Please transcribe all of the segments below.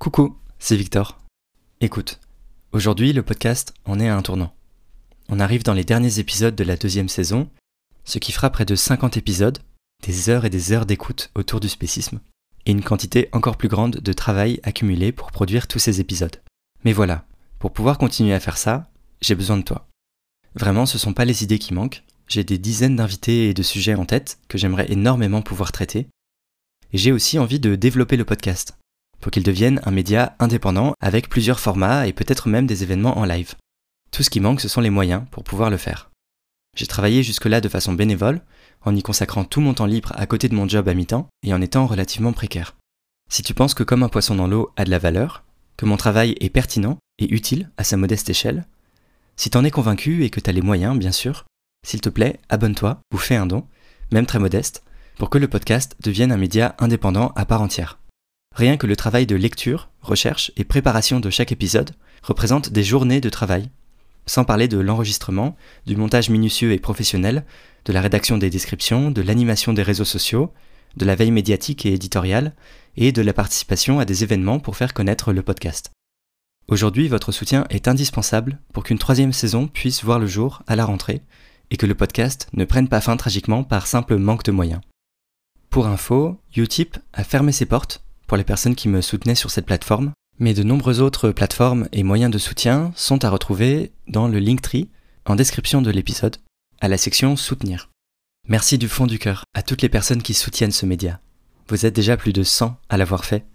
Coucou, c'est Victor. Écoute, aujourd'hui le podcast en est à un tournant. On arrive dans les derniers épisodes de la deuxième saison, ce qui fera près de 50 épisodes, des heures et des heures d'écoute autour du spécisme, et une quantité encore plus grande de travail accumulé pour produire tous ces épisodes. Mais voilà, pour pouvoir continuer à faire ça, j'ai besoin de toi. Vraiment, ce sont pas les idées qui manquent, j'ai des dizaines d'invités et de sujets en tête que j'aimerais énormément pouvoir traiter. Et j'ai aussi envie de développer le podcast, pour qu'il devienne un média indépendant avec plusieurs formats et peut-être même des événements en live. Tout ce qui manque, ce sont les moyens pour pouvoir le faire. J'ai travaillé jusque-là de façon bénévole, en y consacrant tout mon temps libre à côté de mon job à mi-temps et en étant relativement précaire. Si tu penses que comme un poisson dans l'eau a de la valeur, que mon travail est pertinent et utile à sa modeste échelle, si t'en es convaincu et que t'as les moyens, bien sûr, s'il te plaît, abonne-toi ou fais un don, même très modeste, pour que le podcast devienne un média indépendant à part entière. Rien que le travail de lecture, recherche et préparation de chaque épisode représente des journées de travail, sans parler de l'enregistrement, du montage minutieux et professionnel, de la rédaction des descriptions, de l'animation des réseaux sociaux, de la veille médiatique et éditoriale, et de la participation à des événements pour faire connaître le podcast. Aujourd'hui, votre soutien est indispensable pour qu'une troisième saison puisse voir le jour à la rentrée et que le podcast ne prenne pas fin tragiquement par simple manque de moyens. Pour info, Utip a fermé ses portes pour les personnes qui me soutenaient sur cette plateforme, mais de nombreuses autres plateformes et moyens de soutien sont à retrouver dans le Linktree en description de l'épisode, à la section Soutenir. Merci du fond du cœur à toutes les personnes qui soutiennent ce média. Vous êtes déjà plus de 100 à l'avoir fait,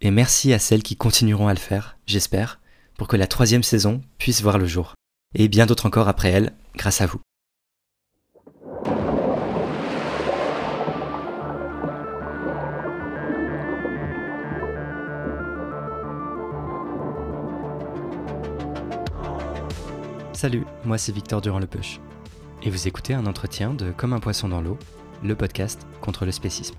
et merci à celles qui continueront à le faire, j'espère, pour que la troisième saison puisse voir le jour. Et bien d'autres encore après elle, grâce à vous. Salut, moi c'est Victor Durand-Lepeuche. Et vous écoutez un entretien de Comme un poisson dans l'eau, le podcast contre le spécisme.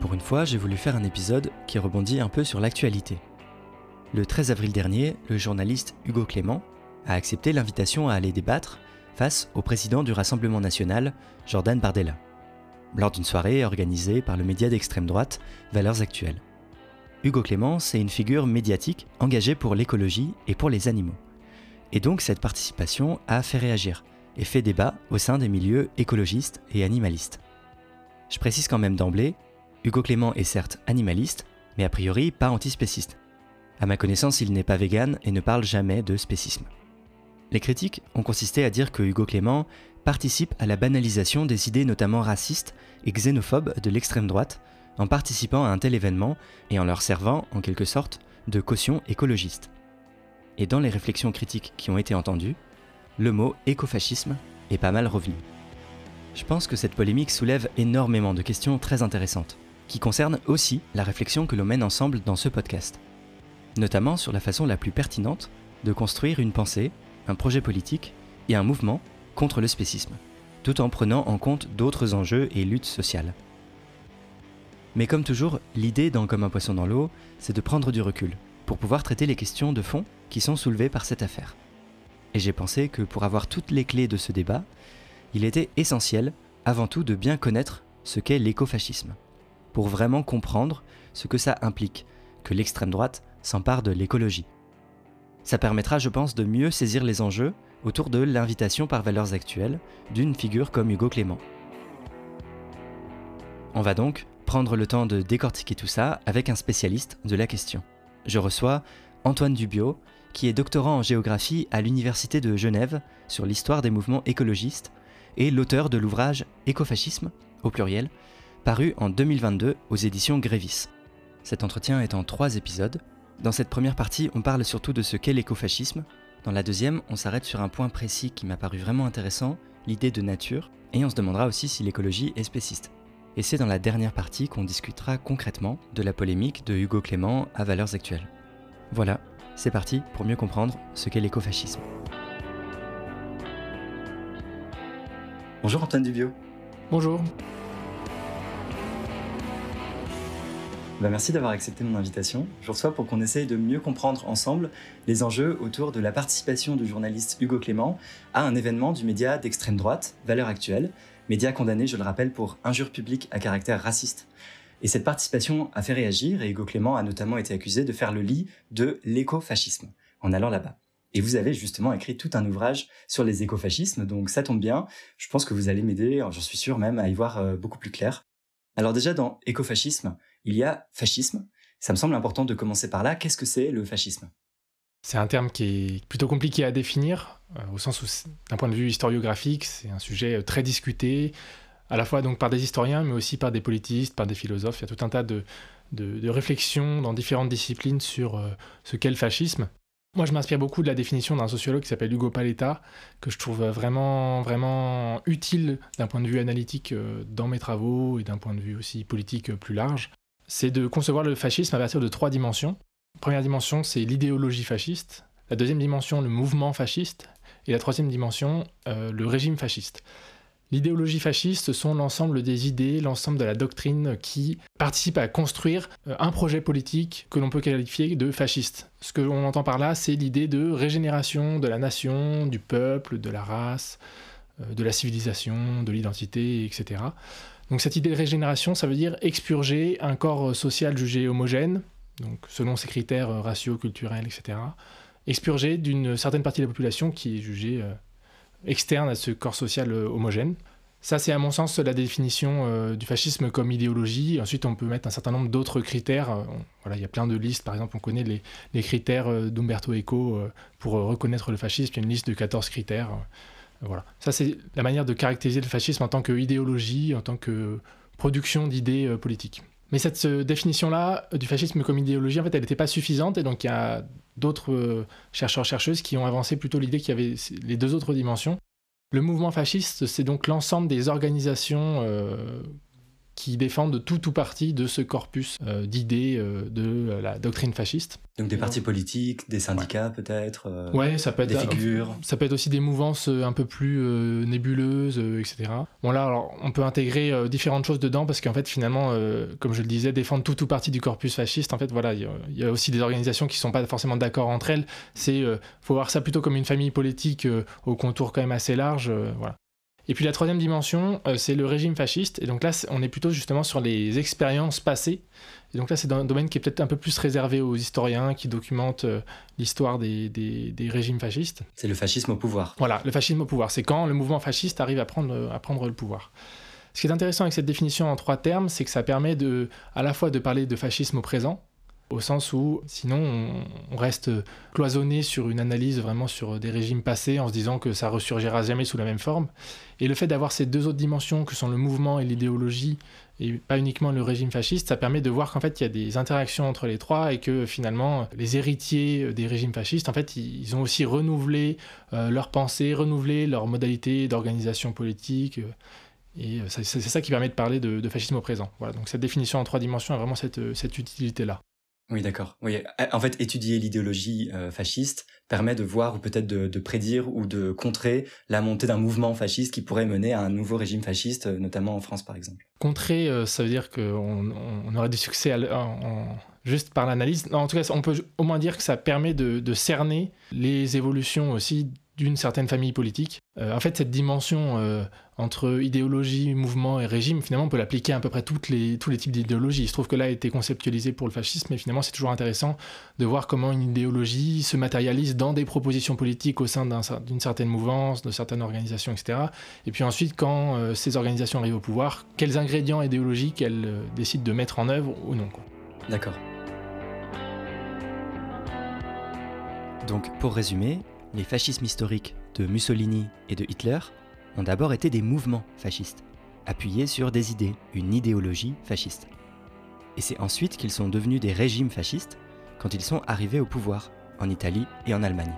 Pour une fois, j'ai voulu faire un épisode qui rebondit un peu sur l'actualité. Le 13 avril dernier, le journaliste Hugo Clément a accepté l'invitation à aller débattre face au président du Rassemblement national, Jordan Bardella, lors d'une soirée organisée par le média d'extrême droite Valeurs Actuelles. Hugo Clément, c'est une figure médiatique engagée pour l'écologie et pour les animaux. Et donc cette participation a fait réagir et fait débat au sein des milieux écologistes et animalistes. Je précise quand même d'emblée, Hugo Clément est certes animaliste, mais a priori pas antispéciste. À ma connaissance, il n'est pas vegan et ne parle jamais de spécisme. Les critiques ont consisté à dire que Hugo Clément participe à la banalisation des idées notamment racistes et xénophobes de l'extrême droite en participant à un tel événement et en leur servant, en quelque sorte, de caution écologiste. Et dans les réflexions critiques qui ont été entendues, le mot écofascisme est pas mal revenu. Je pense que cette polémique soulève énormément de questions très intéressantes, qui concernent aussi la réflexion que l'on mène ensemble dans ce podcast, notamment sur la façon la plus pertinente de construire une pensée un projet politique et un mouvement contre le spécisme, tout en prenant en compte d'autres enjeux et luttes sociales. Mais comme toujours, l'idée dans Comme un poisson dans l'eau, c'est de prendre du recul, pour pouvoir traiter les questions de fond qui sont soulevées par cette affaire. Et j'ai pensé que pour avoir toutes les clés de ce débat, il était essentiel, avant tout, de bien connaître ce qu'est l'écofascisme, pour vraiment comprendre ce que ça implique, que l'extrême droite s'empare de l'écologie. Ça permettra, je pense, de mieux saisir les enjeux autour de l'invitation par valeurs actuelles d'une figure comme Hugo Clément. On va donc prendre le temps de décortiquer tout ça avec un spécialiste de la question. Je reçois Antoine Dubio, qui est doctorant en géographie à l'Université de Genève sur l'histoire des mouvements écologistes et l'auteur de l'ouvrage Écofascisme, au pluriel, paru en 2022 aux éditions Grévis. Cet entretien est en trois épisodes, dans cette première partie, on parle surtout de ce qu'est l'écofascisme. Dans la deuxième, on s'arrête sur un point précis qui m'a paru vraiment intéressant, l'idée de nature, et on se demandera aussi si l'écologie est spéciste. Et c'est dans la dernière partie qu'on discutera concrètement de la polémique de Hugo Clément à valeurs actuelles. Voilà, c'est parti pour mieux comprendre ce qu'est l'écofascisme. Bonjour Antoine Dubio. Bonjour. Bah, merci d'avoir accepté mon invitation. Je reçois pour qu'on essaye de mieux comprendre ensemble les enjeux autour de la participation du journaliste Hugo Clément à un événement du média d'extrême droite, Valeurs Actuelles, média condamné, je le rappelle, pour injure publique à caractère raciste. Et cette participation a fait réagir et Hugo Clément a notamment été accusé de faire le lit de l'écofascisme en allant là-bas. Et vous avez justement écrit tout un ouvrage sur les écofascismes, donc ça tombe bien. Je pense que vous allez m'aider, j'en suis sûr même, à y voir euh, beaucoup plus clair. Alors déjà, dans écofascisme, il y a fascisme. Ça me semble important de commencer par là. Qu'est-ce que c'est le fascisme? C'est un terme qui est plutôt compliqué à définir, euh, au sens où, d'un point de vue historiographique, c'est un sujet euh, très discuté, à la fois donc par des historiens, mais aussi par des politistes, par des philosophes. Il y a tout un tas de, réflexions dans différentes disciplines sur ce qu'est le fascisme. Moi, je m'inspire beaucoup de la définition d'un sociologue qui s'appelle Hugo Paletta, que je trouve vraiment, vraiment utile d'un point de vue analytique euh, dans mes travaux et d'un point de vue aussi politique euh, plus large. C'est de concevoir le fascisme à partir de trois dimensions. première dimension, c'est l'idéologie fasciste. La deuxième dimension, le mouvement fasciste. Et la troisième dimension, euh, le régime fasciste. L'idéologie fasciste, ce sont l'ensemble des idées, l'ensemble de la doctrine qui participe à construire euh, un projet politique que l'on peut qualifier de fasciste. Ce que l'on entend par là, c'est l'idée de régénération de la nation, du peuple, de la race, euh, de la civilisation, de l'identité, etc. Donc cette idée de régénération, ça veut dire expurger un corps social jugé homogène, donc selon ses critères euh, raciaux, culturels, etc. Expurger d'une certaine partie de la population qui est jugée externe à ce corps social euh, homogène. Ça, c'est à mon sens la définition euh, du fascisme comme idéologie. Ensuite, on peut mettre un certain nombre d'autres critères. Euh, il y a plein de listes. Par exemple, on connaît les, critères d'Umberto Eco pour reconnaître le fascisme. Il y a une liste de 14 critères. Voilà. Ça, c'est la manière de caractériser le fascisme en tant qu'idéologie, en tant que production d'idées politiques. Mais cette définition-là du fascisme comme idéologie, en fait, elle n'était pas suffisante. Et donc, il y a d'autres euh, chercheurs-chercheuses qui ont avancé plutôt l'idée qu'il y avait les deux autres dimensions. Le mouvement fasciste, c'est donc l'ensemble des organisations euh, qui défendent tout ou partie de ce corpus euh, d'idées euh, de la doctrine fasciste. Donc des partis politiques, des syndicats peut-être euh, Ouais, ça peut être des figures. Ça peut être aussi des mouvances un peu plus nébuleuses, etc. Bon là, alors on peut intégrer différentes choses dedans parce qu'en fait finalement, comme je le disais, défendre tout ou partie du corpus fasciste, en fait voilà, il y, a aussi des organisations qui sont pas forcément d'accord entre elles. C'est faut voir ça plutôt comme une famille politique au contour quand même assez large, voilà. Et puis la troisième dimension, euh, c'est le régime fasciste. Et donc là, on est plutôt justement sur les expériences passées. Et donc là, c'est un domaine qui est peut-être un peu plus réservé aux historiens qui documentent euh, l'histoire des, des, régimes fascistes. C'est le fascisme au pouvoir. Voilà, le fascisme au pouvoir. C'est quand le mouvement fasciste arrive à prendre, à prendre le pouvoir. Ce qui est intéressant avec cette définition en trois termes, c'est que ça permet de, à la fois de parler de fascisme au présent, au sens où sinon on, reste cloisonné sur une analyse vraiment sur des régimes passés en se disant que ça ressurgira jamais sous la même forme. Et le fait d'avoir ces deux autres dimensions que sont le mouvement et l'idéologie et pas uniquement le régime fasciste, ça permet de voir qu'en fait il y a des interactions entre les trois et que finalement les héritiers des régimes fascistes, en fait ils ont aussi renouvelé euh, leurs pensées, renouvelé leurs modalités d'organisation politique. Euh, et c'est ça qui permet de parler de, fascisme au présent. Voilà, donc cette définition en trois dimensions a vraiment cette, cette utilité-là. Oui, d'accord. Oui, en fait, étudier l'idéologie euh, fasciste permet de voir ou peut-être de, prédire ou de contrer la montée d'un mouvement fasciste qui pourrait mener à un nouveau régime fasciste, euh, notamment en France, par exemple. Contrer, euh, ça veut dire qu'on on aurait du succès juste par l'analyse. En tout cas, on peut au moins dire que ça permet de cerner les évolutions aussi d'une certaine famille politique. Euh, en fait, cette dimension euh, entre idéologie, mouvement et régime, finalement, on peut l'appliquer à, peu près toutes les, tous les types d'idéologies. Il se trouve que là a été conceptualisé pour le fascisme, mais finalement, c'est toujours intéressant de voir comment une idéologie se matérialise dans des propositions politiques au sein d'une certaine mouvance, de certaines organisations, etc. Et puis ensuite, quand euh, ces organisations arrivent au pouvoir, quels ingrédients idéologiques elles décident de mettre en œuvre ou non. D'accord. Donc, pour résumer, les fascismes historiques de Mussolini et de Hitler ont d'abord été des mouvements fascistes, appuyés sur des idées, une idéologie fasciste. Et c'est ensuite qu'ils sont devenus des régimes fascistes quand ils sont arrivés au pouvoir, en Italie et en Allemagne.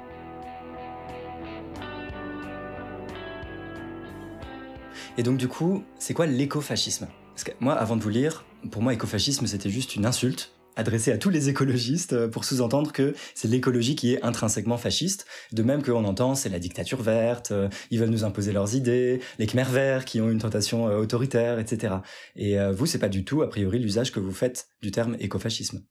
Et donc du coup, c'est quoi l'écofascisme? Parce que moi, avant de vous lire, pour moi, écofascisme, c'était juste une insulte adressé à tous les écologistes pour sous-entendre que c'est l'écologie qui est intrinsèquement fasciste. De même qu'on entend c'est la dictature verte, ils veulent nous imposer leurs idées, les Khmer verts qui ont une tentation autoritaire, etc. Et vous, c'est pas du tout a priori l'usage que vous faites du terme écofascisme.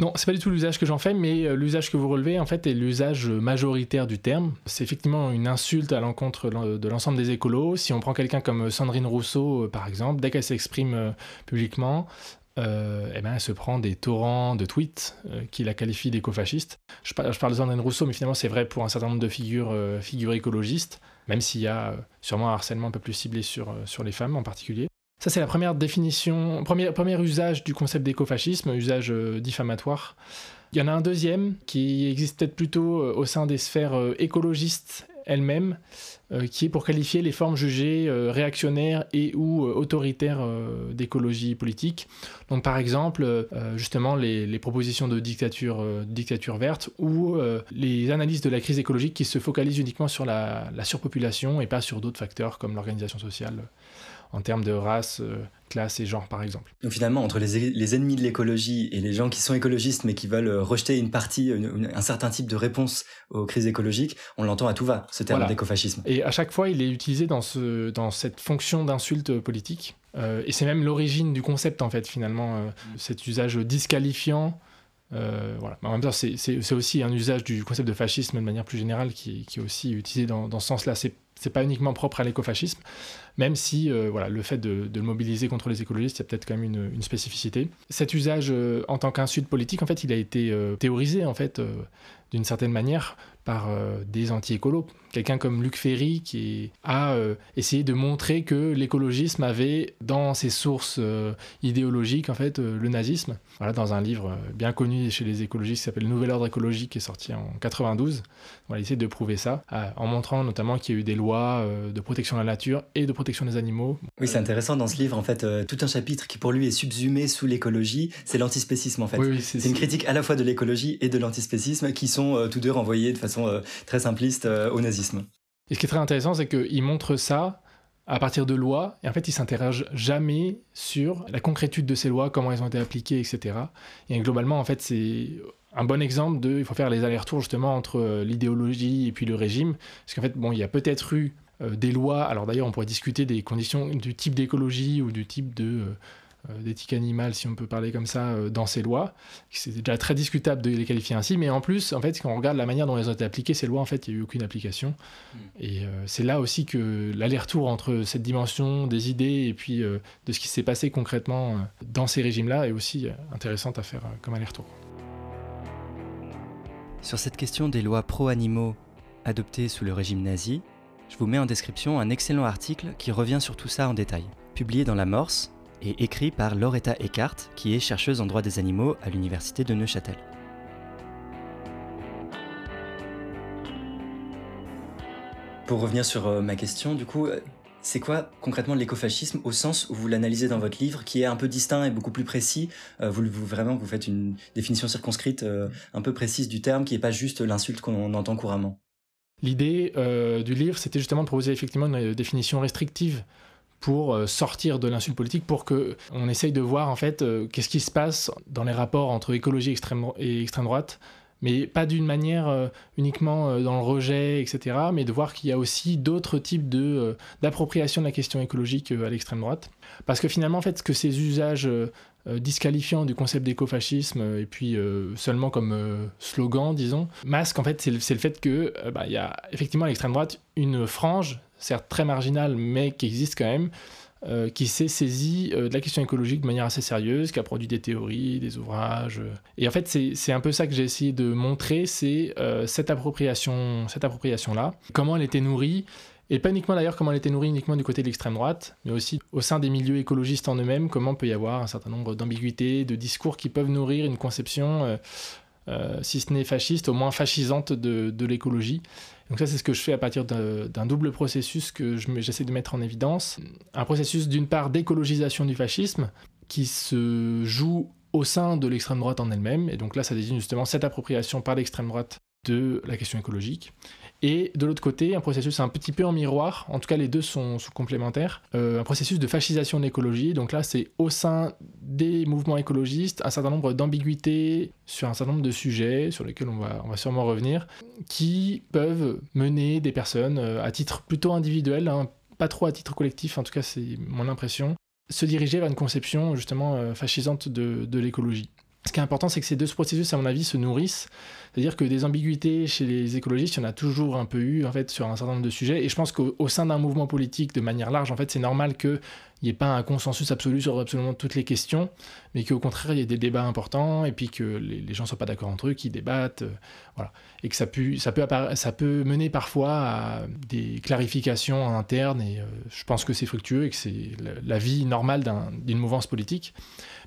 Non, c'est pas du tout l'usage que j'en fais, mais euh, l'usage que vous relevez, en fait, est l'usage majoritaire du terme. C'est effectivement une insulte à l'encontre de l'ensemble des écolos. Si on prend quelqu'un comme Sandrine Rousseau, euh, par exemple, dès qu'elle s'exprime euh, eh ben, elle se prend des torrents de tweets qui la qualifient d'écofasciste. Je, je, parle de Sandrine Rousseau, mais finalement c'est vrai pour un certain nombre de figures, figures écologistes, même s'il y a sûrement un harcèlement un peu plus ciblé sur, sur les femmes en particulier. Ça, c'est la première définition, premier, premier usage du concept d'écofascisme, usage euh, diffamatoire. Il y en a un deuxième qui existe peut-être plutôt euh, au sein des sphères euh, écologistes elles-mêmes, qui est pour qualifier les formes jugées réactionnaires et ou autoritaires d'écologie politique. Donc par exemple, justement, les, propositions de dictature, dictature verte ou les analyses de la crise écologique qui se focalisent uniquement sur la surpopulation et pas sur d'autres facteurs comme l'organisation sociale en termes de race, euh, classe et genre, par exemple. Donc finalement, entre les, ennemis de l'écologie et les gens qui sont écologistes mais qui veulent euh, rejeter une partie, un certain type de réponse aux crises écologiques, on l'entend à tout va, ce terme d'écofascisme. Et à chaque fois, il est utilisé dans, ce, dans cette fonction d'insulte politique. Euh, et c'est même l'origine du concept, en fait, finalement, cet usage disqualifiant voilà. en même temps, c'est aussi un usage du concept de fascisme de manière plus générale qui, qui est aussi utilisé dans, dans ce sens-là. C'est c'est pas uniquement propre à l'écofascisme, même si euh, voilà, le fait de, le mobiliser contre les écologistes, il y a peut-être quand même une, spécificité. Cet usage euh, en tant qu'insulte politique, en fait, il a été euh, théorisé en fait d'une certaine manière par euh, des anti-écolos. Quelqu'un comme Luc Ferry qui a euh, essayé de montrer que l'écologisme avait dans ses sources euh, idéologiques en fait le nazisme. Voilà, dans un livre bien connu chez les écologistes qui s'appelle Le Nouvel Ordre écologique qui est sorti en 92. Voilà, il essaie de prouver ça en montrant notamment qu'il y a eu des lois de protection de la nature et de protection des animaux. Oui, c'est intéressant dans ce livre en fait tout un chapitre qui pour lui est subsumé sous l'écologie, c'est l'antispécisme en fait. c'est une critique à la fois de l'écologie et de l'antispécisme qui sont tous deux renvoyés de façon euh, très simpliste euh, au nazisme. Et ce qui est très intéressant, c'est qu'il montre ça à partir de lois, et en fait, il s'interroge jamais sur la concrétude de ces lois, comment elles ont été appliquées, etc. Et globalement, en fait, c'est un bon exemple de, il faut faire les allers-retours justement entre euh, l'idéologie et puis le régime, parce qu'en fait, bon, il y a peut-être eu des lois, alors d'ailleurs, on pourrait discuter des conditions du type d'écologie ou du type de d'éthique animale, si on peut parler comme ça, euh, dans ces lois. C'est déjà très discutable de les qualifier ainsi, mais en plus, en fait, quand on regarde la manière dont elles ont été appliquées, ces lois, en fait, il n'y a eu aucune application. Mm. Et euh, c'est là aussi que l'aller-retour entre cette dimension des idées et puis de ce qui s'est passé concrètement dans ces régimes-là est aussi intéressant à faire comme aller-retour. Sur cette question des lois pro-animaux adoptées sous le régime nazi, je vous mets en description un excellent article qui revient sur tout ça en détail. Publié dans La Morse, et écrit par Loretta Eckart, qui est chercheuse en droit des animaux à l'université de Neuchâtel. Pour revenir sur euh, ma question, du coup, euh, c'est quoi concrètement l'écofascisme au sens où vous l'analysez dans votre livre, qui est un peu distinct et beaucoup plus précis euh, vous, vraiment, vous faites une définition circonscrite un peu précise du terme, qui n'est pas juste l'insulte qu'on entend couramment? L'idée du livre, c'était justement de proposer effectivement une définition restrictive pour euh, sortir de l'insulte politique, pour que on essaye de voir en fait euh, qu'est-ce qui se passe dans les rapports entre écologie extrême et extrême droite, mais pas d'une manière euh, uniquement dans le rejet, etc., mais de voir qu'il y a aussi d'autres types de d'appropriation de la question écologique à l'extrême droite, parce que finalement en fait ce que ces usages disqualifiants du concept d'écofascisme et puis seulement comme slogan, disons, masque en fait c'est le, fait que bah, il y a effectivement à l'extrême droite une frange certes très marginal, mais qui existe quand même, euh, qui s'est saisi euh, de la question écologique de manière assez sérieuse, qui a produit des théories, des ouvrages. Euh. Et en fait, c'est un peu ça que j'ai essayé de montrer, c'est cette appropriation, cette appropriation-là, comment elle était nourrie, et pas uniquement d'ailleurs comment elle était nourrie uniquement du côté de l'extrême droite, mais aussi au sein des milieux écologistes en eux-mêmes, comment peut y avoir un certain nombre d'ambiguïtés, de discours qui peuvent nourrir une conception, si ce n'est fasciste, au moins fascisante de, de l'écologie. Donc ça, c'est ce que je fais à partir d'un double processus que j'essaie de mettre en évidence. Un processus d'une part d'écologisation du fascisme qui se joue au sein de l'extrême droite en elle-même. Et donc là, ça désigne justement cette appropriation par l'extrême droite de la question écologique. Et de l'autre côté, un processus un petit peu en miroir, en tout cas les deux sont, complémentaires, euh, un processus de fascisation de l'écologie. Donc là, c'est au sein des mouvements écologistes un certain nombre d'ambiguïtés sur un certain nombre de sujets sur lesquels on va, sûrement revenir, qui peuvent mener des personnes euh, à titre plutôt individuel, hein, pas trop à titre collectif, en tout cas c'est mon impression, se diriger vers une conception justement euh, fascisante de l'écologie. Ce qui est important, c'est que ces deux processus, à mon avis, se nourrissent. C'est-à-dire que des ambiguïtés chez les écologistes, il y en a toujours un peu eu, en fait, sur un certain nombre de sujets. Et je pense qu'au sein d'un mouvement politique, de manière large, en fait, c'est normal qu'il n'y ait pas un consensus absolu sur absolument toutes les questions, mais qu'au contraire, il y ait des débats importants, et puis que les, gens ne soient pas d'accord entre eux, qu'ils débattent, euh, voilà. Et que ça peut, ça, peut ça peut mener parfois à des clarifications internes, et euh, je pense que c'est fructueux, et que c'est la, vie normale d'une mouvance politique.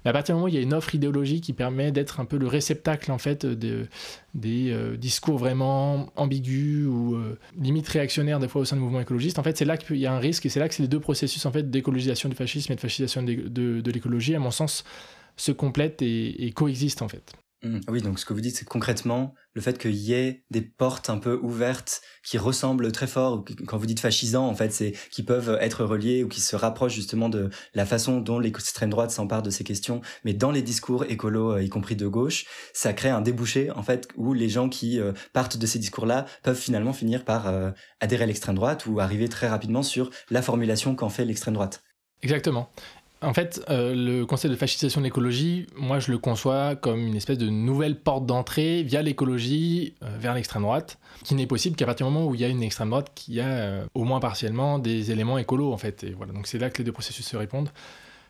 Mais à partir du moment où il y a une offre idéologique qui permet d'être un peu le réceptacle en fait de, des euh, discours vraiment ambigus ou euh, limite réactionnaires des fois au sein du mouvement écologiste, en fait c'est là qu'il y a un risque et c'est là que ces deux processus en fait d'écologisation du fascisme et de fascisation de, de, l'écologie, à mon sens, se complètent et, et coexistent en fait. Mmh. Ah oui, donc ce que vous dites, c'est concrètement le fait qu'il y ait des portes un peu ouvertes qui ressemblent très fort, quand vous dites fascisant, en fait, c'est qui peuvent être reliés ou qui se rapprochent justement de la façon dont l'extrême droite s'empare de ces questions, mais dans les discours écolos, euh, y compris de gauche, ça crée un débouché, en fait, où les gens qui euh, partent de ces discours-là peuvent finalement finir par euh, adhérer à l'extrême droite ou arriver très rapidement sur la formulation qu'en fait l'extrême droite. Exactement. En fait, euh, le concept de fascisation de l'écologie, moi je le conçois comme une espèce de nouvelle porte d'entrée via l'écologie euh, vers l'extrême droite, qui n'est possible qu'à partir du moment où il y a une extrême droite qui a euh, au moins partiellement des éléments écolos en fait. Et voilà, donc c'est là que les deux processus se répondent.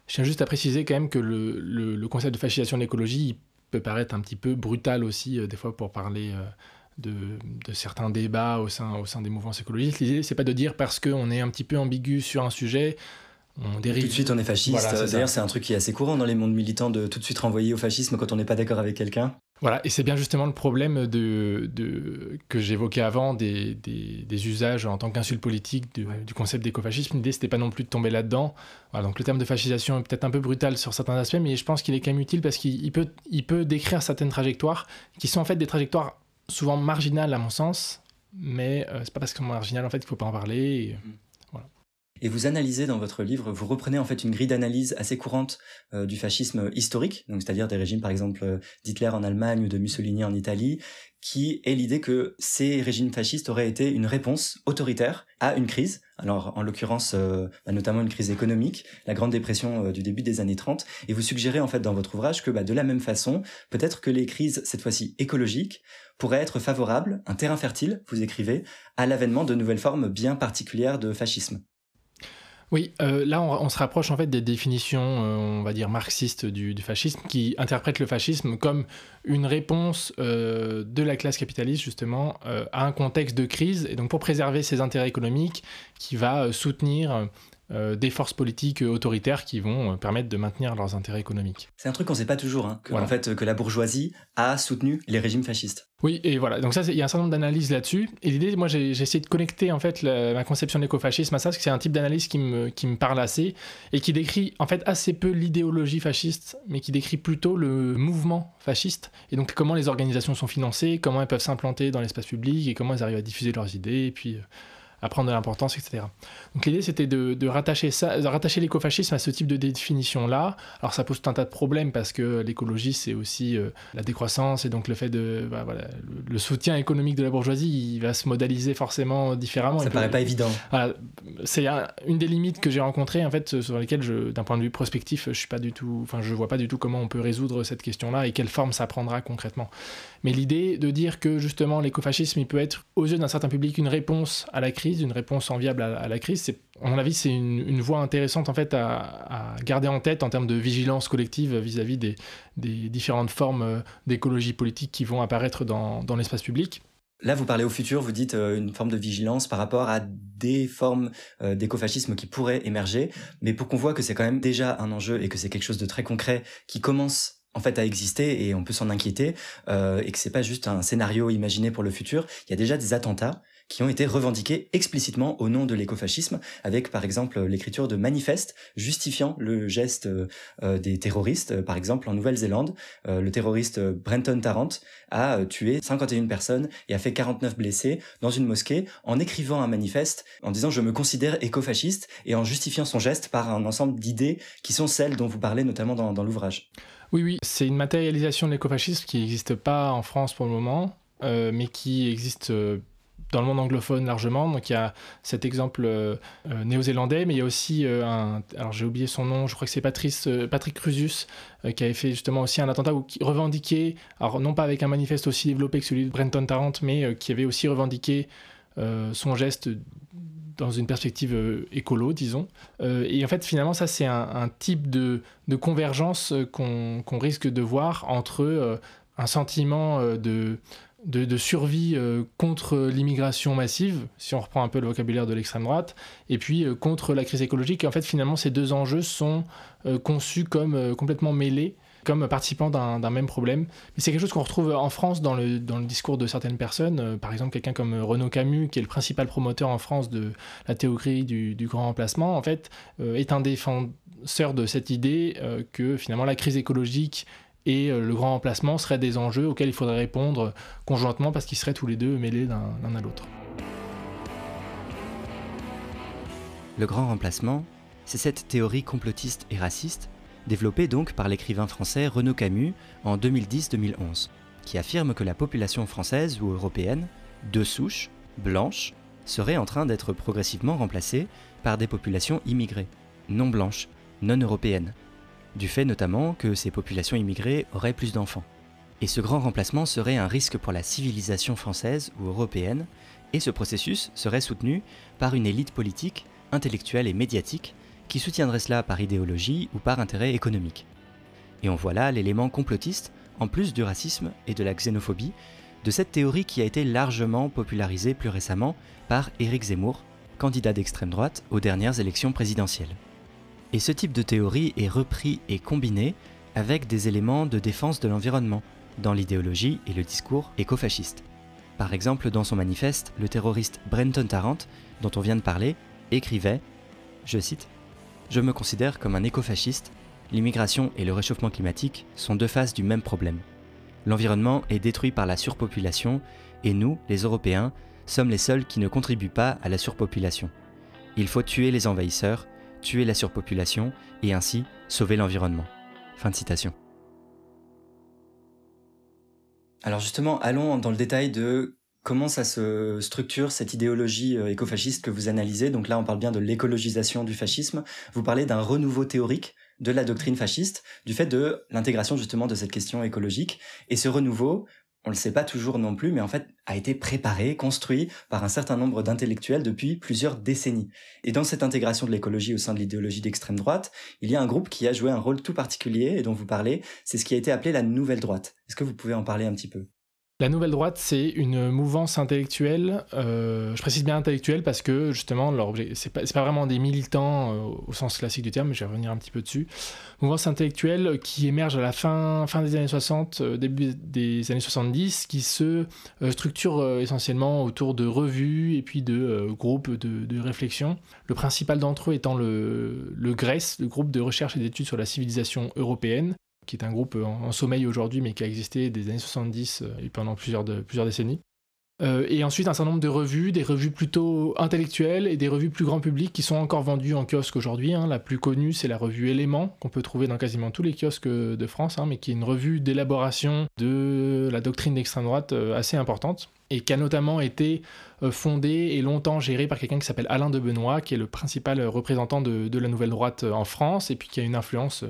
Je tiens juste à préciser quand même que le, concept de fascisation de l'écologie peut paraître un petit peu brutal aussi des fois pour parler de, certains débats au sein, des mouvements écologistes. L'idée c'est pas de dire parce qu'on est un petit peu ambigu sur un sujet on dérive. Tout de suite, on est fasciste. D'ailleurs, c'est un truc qui est assez courant dans les mondes militants de tout de suite renvoyer au fascisme quand on n'est pas d'accord avec quelqu'un. Voilà, et c'est bien justement le problème de, de que j'évoquais avant des, des, usages en tant qu'insulte politique du concept d'écofascisme. L'idée, c'était pas non plus de tomber là-dedans. Voilà, donc le terme de fascisation est peut-être un peu brutal sur certains aspects, mais je pense qu'il est quand même utile parce qu'il peut, il peut décrire certaines trajectoires qui sont en fait des trajectoires souvent marginales à mon sens, mais euh, c'est pas parce qu'elles sont marginales en fait qu'il faut pas en parler. Mm et vous analysez dans votre livre, vous reprenez en fait une grille d'analyse assez courante euh, du fascisme historique, donc c'est-à-dire des régimes par exemple euh, d'Hitler en Allemagne ou de Mussolini en Italie, qui est l'idée que ces régimes fascistes auraient été une réponse autoritaire à une crise, alors en l'occurrence euh, bah, notamment une crise économique, la Grande Dépression du début des années 30, et vous suggérez en fait dans votre ouvrage que bah, de la même façon, peut-être que les crises, cette fois-ci écologiques, pourraient être favorables, un terrain fertile, vous écrivez, à l'avènement de nouvelles formes bien particulières de fascisme. Oui, euh, là on, se rapproche en fait des définitions, euh, on va dire marxistes du, fascisme, qui interprètent le fascisme comme une réponse euh, de la classe capitaliste justement à un contexte de crise, et donc pour préserver ses intérêts économiques, qui va soutenir euh, des forces politiques autoritaires qui vont euh, permettre de maintenir leurs intérêts économiques. C'est un truc qu'on ne sait pas toujours, hein, que, en fait, que la bourgeoisie a soutenu les régimes fascistes. Oui, et voilà. Donc ça, il y a un certain nombre d'analyses là-dessus. Et l'idée, moi, j'ai essayé de connecter en fait ma conception de l'écofascisme à ça, parce que c'est un type d'analyse qui me, qui me parle assez et qui décrit en fait assez peu l'idéologie fasciste, mais qui décrit plutôt le mouvement fasciste. Et donc comment les organisations sont financées, comment elles peuvent s'implanter dans l'espace public et comment elles arrivent à diffuser leurs idées. Et puis euh, à prendre de l'importance, etc. Donc l'idée c'était de, rattacher ça, de rattacher l'écofascisme à ce type de définition-là. Alors ça pose tout un tas de problèmes parce que l'écologie c'est aussi euh, la décroissance et donc le fait de, bah, voilà, le, soutien économique de la bourgeoisie, il va se modaliser forcément différemment. Ça paraît pas évident. c'est une des limites que j'ai rencontrées en fait sur lesquelles, d'un point de vue prospectif, je suis pas du tout, enfin je vois pas du tout comment on peut résoudre cette question-là et quelle forme ça prendra concrètement. Mais l'idée de dire que justement l'écofascisme il peut être aux yeux d'un certain public une réponse à la crise une réponse enviable à, la crise. C'est, à mon avis, c'est une, voie intéressante en fait à, garder en tête en termes de vigilance collective vis-à-vis des, différentes formes euh, d'écologie politique qui vont apparaître dans, l'espace public. Là, vous parlez au futur, vous dites euh, une forme de vigilance par rapport à des formes euh, d'écofascisme qui pourraient émerger, mais pour qu'on voit que c'est quand même déjà un enjeu et que c'est quelque chose de très concret qui commence en fait à exister et on peut s'en inquiéter et que c'est pas juste un scénario imaginé pour le futur. Il y a déjà des attentats qui ont été revendiqués explicitement au nom de l'écofascisme, avec par exemple l'écriture de manifestes justifiant le geste euh, des terroristes. Par exemple, en Nouvelle-Zélande, le terroriste Brenton Tarrant a tué 51 personnes et a fait 49 blessés dans une mosquée en écrivant un manifeste en disant je me considère écofasciste et en justifiant son geste par un ensemble d'idées qui sont celles dont vous parlez notamment dans, dans l'ouvrage. Oui, oui, c'est une matérialisation de l'écofascisme qui n'existe pas en France pour le moment, euh, mais qui existe euh, dans le monde anglophone largement. Donc il y a cet exemple euh, néo-zélandais, mais il y a aussi un. Alors j'ai oublié son nom, je crois que c'est Patrice, Patrick Crusus, qui avait fait justement aussi un attentat où, qui revendiquait, alors non pas avec un manifeste aussi développé que celui de Brenton Tarrant, mais qui avait aussi revendiqué son geste dans une perspective euh, écolo, disons. Euh, et en fait, finalement, ça, c'est un, type de, convergence euh, qu'on risque de voir entre un sentiment de, de, survie contre l'immigration massive, si on reprend un peu le vocabulaire de l'extrême droite, et puis contre la crise écologique. Et en fait, finalement, ces deux enjeux sont conçus comme complètement mêlés comme participant d'un même problème. Mais c'est quelque chose qu'on retrouve en France dans le, discours de certaines personnes. Euh, par exemple, quelqu'un comme Renaud Camus, qui est le principal promoteur en France de la théorie du, du grand remplacement, en fait, euh, est un défenseur de cette idée euh, que finalement la crise écologique et le grand remplacement seraient des enjeux auxquels il faudrait répondre conjointement parce qu'ils seraient tous les deux mêlés l'un à l'autre. Le grand remplacement, c'est cette théorie complotiste et raciste développé donc par l'écrivain français Renaud Camus en 2010-2011, qui affirme que la population française ou européenne, de souche, blanche, serait en train d'être progressivement remplacée par des populations immigrées, non blanches, non européennes, du fait notamment que ces populations immigrées auraient plus d'enfants. Et ce grand remplacement serait un risque pour la civilisation française ou européenne, et ce processus serait soutenu par une élite politique, intellectuelle et médiatique qui soutiendrait cela par idéologie ou par intérêt économique. Et on voit là l'élément complotiste, en plus du racisme et de la xénophobie, de cette théorie qui a été largement popularisée plus récemment par Éric Zemmour, candidat d'extrême droite aux dernières élections présidentielles. Et ce type de théorie est repris et combiné avec des éléments de défense de l'environnement, dans l'idéologie et le discours écofasciste. Par exemple, dans son manifeste, le terroriste Brenton Tarrant, dont on vient de parler, écrivait, je cite, je me considère comme un écofasciste. L'immigration et le réchauffement climatique sont deux faces du même problème. L'environnement est détruit par la surpopulation et nous, les Européens, sommes les seuls qui ne contribuent pas à la surpopulation. Il faut tuer les envahisseurs, tuer la surpopulation et ainsi sauver l'environnement. Fin de citation. Alors justement, allons dans le détail de Comment ça se structure cette idéologie euh, écofasciste que vous analysez? Donc là, on parle bien de l'écologisation du fascisme. Vous parlez d'un renouveau théorique de la doctrine fasciste, du fait de l'intégration justement de cette question écologique. Et ce renouveau, on le sait pas toujours non plus, mais en fait a été préparé, construit par un certain nombre d'intellectuels depuis plusieurs décennies. Et dans cette intégration de l'écologie au sein de l'idéologie d'extrême droite, il y a un groupe qui a joué un rôle tout particulier et dont vous parlez, c'est ce qui a été appelé la nouvelle droite. Est-ce que vous pouvez en parler un petit peu? La nouvelle droite, c'est une mouvance intellectuelle. Euh, je précise bien intellectuelle parce que justement, c'est pas, pas vraiment des militants euh, au sens classique du terme, mais je vais revenir un petit peu dessus. Mouvance intellectuelle qui émerge à la fin, des années 60, euh, début des années 70, qui se structure essentiellement autour de revues et puis de groupes de, réflexion. Le principal d'entre eux étant le, le le groupe de recherche et d'études sur la civilisation européenne, qui est un groupe en, sommeil aujourd'hui, mais qui a existé des années 70 euh, et pendant plusieurs, plusieurs décennies. Euh, et ensuite, un certain nombre de revues, des revues plutôt intellectuelles et des revues plus grand public qui sont encore vendues en kiosque aujourd'hui. Hein. La plus connue, c'est la revue Éléments, qu'on peut trouver dans quasiment tous les kiosques de France, hein, mais qui est une revue d'élaboration de la doctrine d'extrême droite euh, assez importante et qui a notamment été fondée et longtemps gérée par quelqu'un qui s'appelle Alain de Benoît, qui est le principal représentant de, la nouvelle droite en France, et puis qui a une influence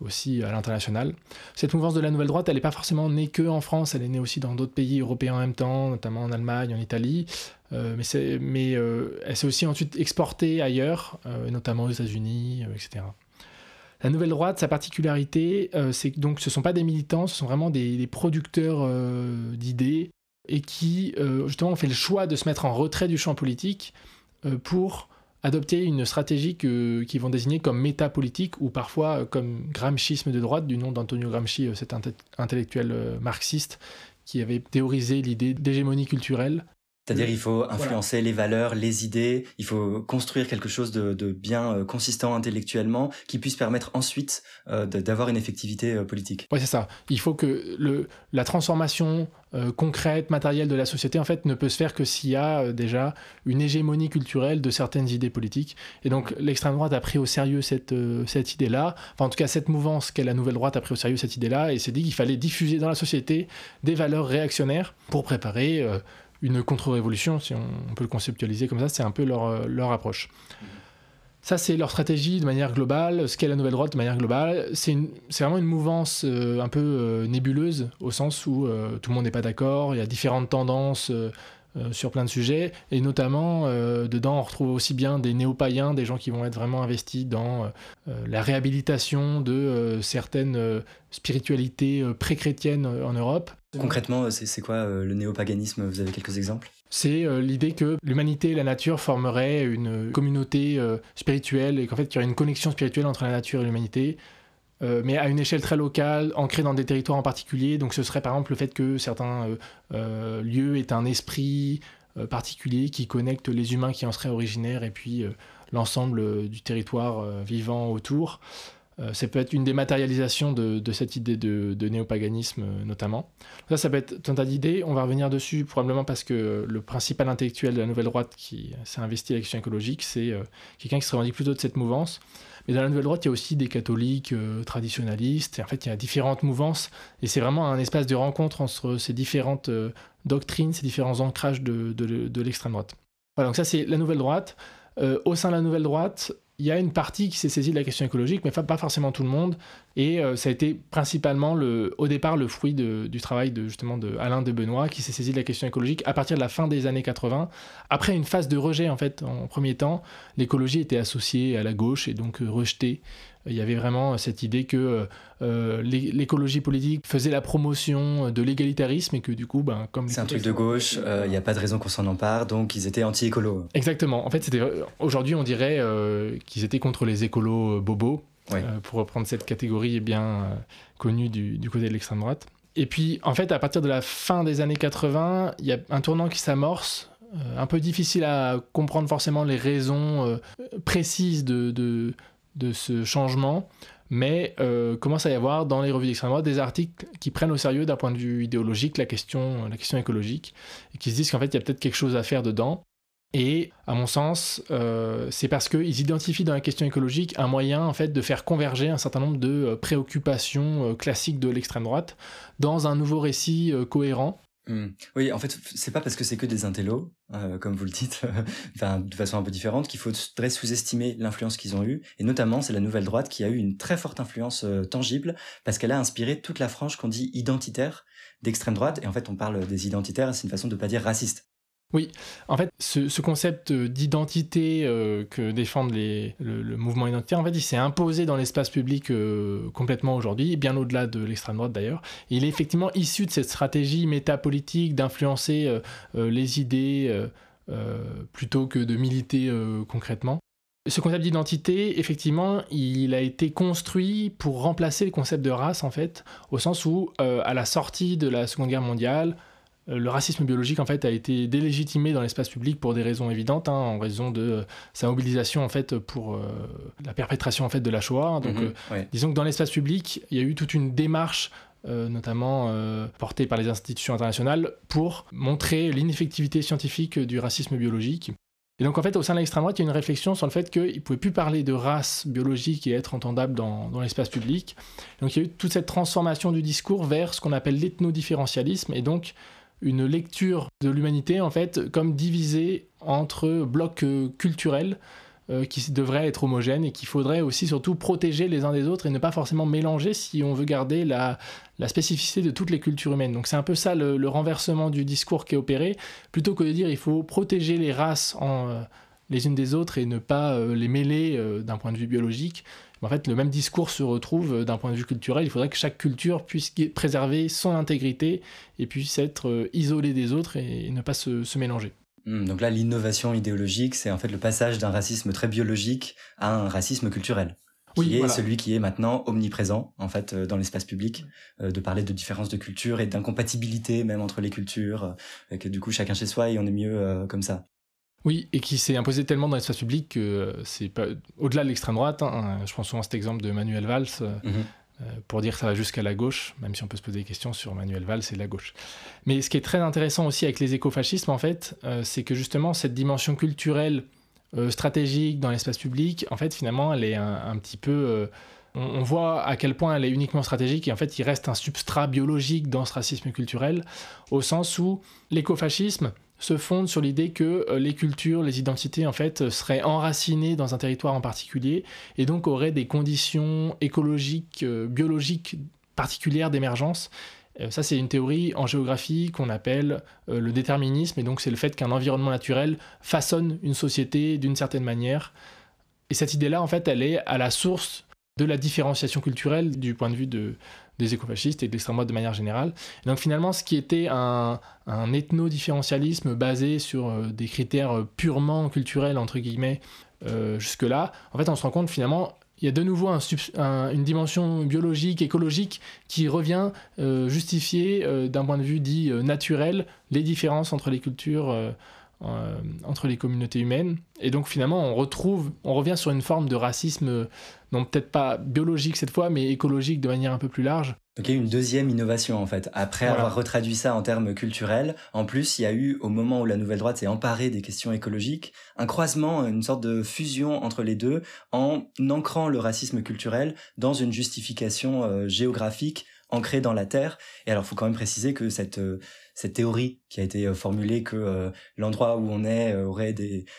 aussi à l'international. Cette mouvance de la nouvelle droite, elle n'est pas forcément née que en France, elle est née aussi dans d'autres pays européens en même temps, notamment en Allemagne, en Italie, euh, mais, mais euh, elle s'est aussi ensuite exportée ailleurs, euh, notamment aux États-Unis, etc. La nouvelle droite, sa particularité, c'est que donc ce ne sont pas des militants, ce sont vraiment des, des producteurs d'idées et qui justement ont fait le choix de se mettre en retrait du champ politique pour adopter une stratégie qu'ils vont désigner comme métapolitique ou parfois comme gramschisme de droite, du nom d'Antonio Gramsci, euh, cet intellectuel euh, marxiste qui avait théorisé l'idée d'hégémonie culturelle C'est-à-dire il faut influencer les valeurs, les idées, il faut construire quelque chose de, bien euh, consistant intellectuellement qui puisse permettre ensuite euh, d'avoir une effectivité euh, politique. Oui, c'est ça. Il faut que le, la transformation concrète, matérielle de la société, en fait, ne peut se faire que s'il y a déjà une hégémonie culturelle de certaines idées politiques. Et donc l'extrême droite a pris au sérieux cette, cette idée-là, enfin en tout cas cette mouvance qu'est la nouvelle droite a pris au sérieux cette idée-là et s'est dit qu'il fallait diffuser dans la société des valeurs réactionnaires pour préparer une contre-révolution, si on, peut le conceptualiser comme ça, c'est un peu leur, euh, leur approche. Ça, c'est leur stratégie de manière globale, ce qu'est la nouvelle droite de manière globale. C'est vraiment une mouvance euh, un peu euh, nébuleuse, au sens où tout le monde n'est pas d'accord, il y a différentes tendances sur plein de sujets, et notamment, dedans, on retrouve aussi bien des néo-païens, des gens qui vont être vraiment investis dans la réhabilitation de certaines spiritualités pré-chrétiennes en Europe, Concrètement, c'est quoi euh, le néopaganisme? Vous avez quelques exemples? C'est euh, l'idée que l'humanité et la nature formeraient une communauté euh, spirituelle et qu'en fait il y aurait une connexion spirituelle entre la nature et l'humanité, mais à une échelle très locale, ancrée dans des territoires en particulier. Donc ce serait par exemple le fait que certains lieux aient un esprit particulier qui connecte les humains qui en seraient originaires et puis l'ensemble du territoire vivant autour. Euh, ça peut être une dématérialisation de, cette idée de, néopaganisme euh, notamment. Ça, ça peut être un tas d'idées. On va revenir dessus probablement parce que le principal intellectuel de la nouvelle droite qui s'est investi à l'action écologique, c'est euh, quelqu'un qui se revendique plutôt de cette mouvance. Mais dans la nouvelle droite, il y a aussi des catholiques traditionnalistes. Et en fait, il y a différentes mouvances. Et c'est vraiment un espace de rencontre entre ces différentes doctrines, ces différents ancrages de, de l'extrême droite. Voilà, donc ça, c'est la nouvelle droite. au sein de la nouvelle droite, il y a une partie qui s'est saisie de la question écologique, mais pas forcément tout le monde. Et euh, ça a été principalement, le, au départ, le fruit du travail de, justement de Alain de Benoît, qui s'est saisi de la question écologique à partir de la fin des années 80. Après une phase de rejet, en fait, en premier temps, l'écologie était associée à la gauche et donc euh, rejetée il y avait vraiment cette idée que euh, euh, l'écologie politique faisait la promotion de l'égalitarisme et que du coup, ben, comme c'est un truc de gauche, il n'y a pas de raison qu'on s'en empare, donc ils étaient anti-écolos. Exactement. En fait, aujourd'hui on dirait euh, qu'ils étaient contre les écolos bobos, pour reprendre cette catégorie bien connue du, du côté de l'extrême droite. Et puis, en fait, à partir de la fin des années 80, il y a un tournant qui s'amorce un peu difficile à comprendre forcément les raisons précises de, de, de ce changement, mais euh, commence à y avoir dans les revues d'extrême droite des articles qui prennent au sérieux d'un point de vue idéologique la question, la question écologique, et qui se disent qu'en fait il y a peut-être quelque chose à faire dedans. Et à mon sens, euh, c'est parce qu'ils identifient dans la question écologique un moyen en fait de faire converger un certain nombre de euh, préoccupations classiques de l'extrême droite dans un nouveau récit cohérent Mmh. Oui, en fait, c'est pas parce que c'est que des intellos, euh, comme vous le dites, de façon un peu différente, qu'il faudrait sous-estimer l'influence qu'ils ont eue. Et notamment, c'est la nouvelle droite qui a eu une très forte influence euh, tangible parce qu'elle a inspiré toute la frange qu'on dit identitaire d'extrême droite. Et en fait, on parle des identitaires, c'est une façon de pas dire raciste. Oui, en fait, ce, concept d'identité euh, que défendent les, le, mouvement identitaire, en fait, il s'est imposé dans l'espace public euh, complètement aujourd'hui, bien au-delà de l'extrême droite d'ailleurs. Il est effectivement issu de cette stratégie métapolitique d'influencer euh, les idées plutôt que de militer concrètement. Ce concept d'identité, effectivement, il a été construit pour remplacer le concept de race, en fait, au sens où, à la sortie de la Seconde Guerre mondiale, euh, le racisme biologique en fait a été délégitimé dans l'espace public pour des raisons évidentes, hein, en raison de euh, sa mobilisation en fait pour euh, la perpétration en fait de la Shoah. Donc, mhm, disons que dans l'espace public, il y a eu toute une démarche notamment portée par les institutions internationales, pour montrer l'ineffectivité scientifique du racisme biologique. Et donc en fait, au sein de l'extrême droite, il y a une réflexion sur le fait qu'il ne pouvait plus parler de race biologique et être entendable dans, dans l'espace public. Donc il y a eu toute cette transformation du discours vers ce qu'on appelle l'ethnodifferentialisme, et donc une lecture de l'humanité en fait comme divisée entre blocs euh, culturels euh, qui devraient être homogènes et qu'il faudrait aussi surtout protéger les uns des autres et ne pas forcément mélanger si on veut garder la, spécificité de toutes les cultures humaines. Donc c'est un peu ça le, renversement du discours qui est opéré, plutôt que de dire il faut protéger les races euh, les unes des autres et ne pas les mêler d'un point de vue biologique en fait, le même discours se retrouve euh, d'un point de vue culturel. Il faudrait que chaque culture puisse préserver son intégrité et puisse être euh, isolée des autres et ne pas se, mélanger. Hmm, donc là, l'innovation idéologique, c'est en fait le passage d'un racisme très biologique à un racisme culturel. qui est celui qui est maintenant omniprésent en fait dans l'espace public, de parler de différences de culture et d'incompatibilité même entre les cultures, et que du coup chacun chez soi et on est mieux comme ça. Oui, et qui s'est imposé tellement dans l'espace public que c'est pas au-delà de l'extrême droite. Hein, je pense souvent à cet exemple de Manuel Valls. Mhm. Euh, pour dire que ça va jusqu'à la gauche, même si on peut se poser des questions sur Manuel Valls et la gauche. Mais ce qui est très intéressant aussi avec les écofascismes, en fait, euh, c'est que justement cette dimension culturelle euh, stratégique dans l'espace public, en fait, finalement, elle est un, petit peu... on, voit à quel point elle est uniquement stratégique et en fait, il reste un substrat biologique dans ce racisme culturel, au sens où l'écofascisme, se fondent sur l'idée que euh, les cultures, les identités en fait seraient enracinées dans un territoire en particulier et donc auraient des conditions écologiques, euh, biologiques particulières d'émergence. Euh, ça, c'est une théorie en géographie qu'on appelle le déterminisme, et donc c'est le fait qu'un environnement naturel façonne une société d'une certaine manière. Et cette idée-là, en fait, elle est à la source de la différenciation culturelle du point de vue de, des écofascistes et de l'extrême droite de manière générale. donc finalement, ce qui était un, un ethno-différentialisme basé sur euh, des critères purement culturels, entre guillemets, euh, jusque-là, en fait, on se rend compte finalement, il y a de nouveau une dimension biologique, écologique, qui revient euh, justifier, d'un point de vue dit naturel, les différences entre les cultures euh, entre les communautés humaines. Et donc finalement, on retrouve, on revient sur une forme de racisme, euh, non peut-être pas biologique cette fois, mais écologique de manière un peu plus large. Donc il y a eu une deuxième innovation en fait. Après avoir retraduit ça en termes culturels, en plus il y a eu, au moment où la nouvelle droite s'est emparée des questions écologiques, un croisement, une sorte de fusion entre les deux en ancrant le racisme culturel dans une justification euh, géographique ancrée dans la terre. Et alors, il faut quand même préciser que cette cette théorie qui a été euh, formulée que euh, l'endroit où on est euh, aurait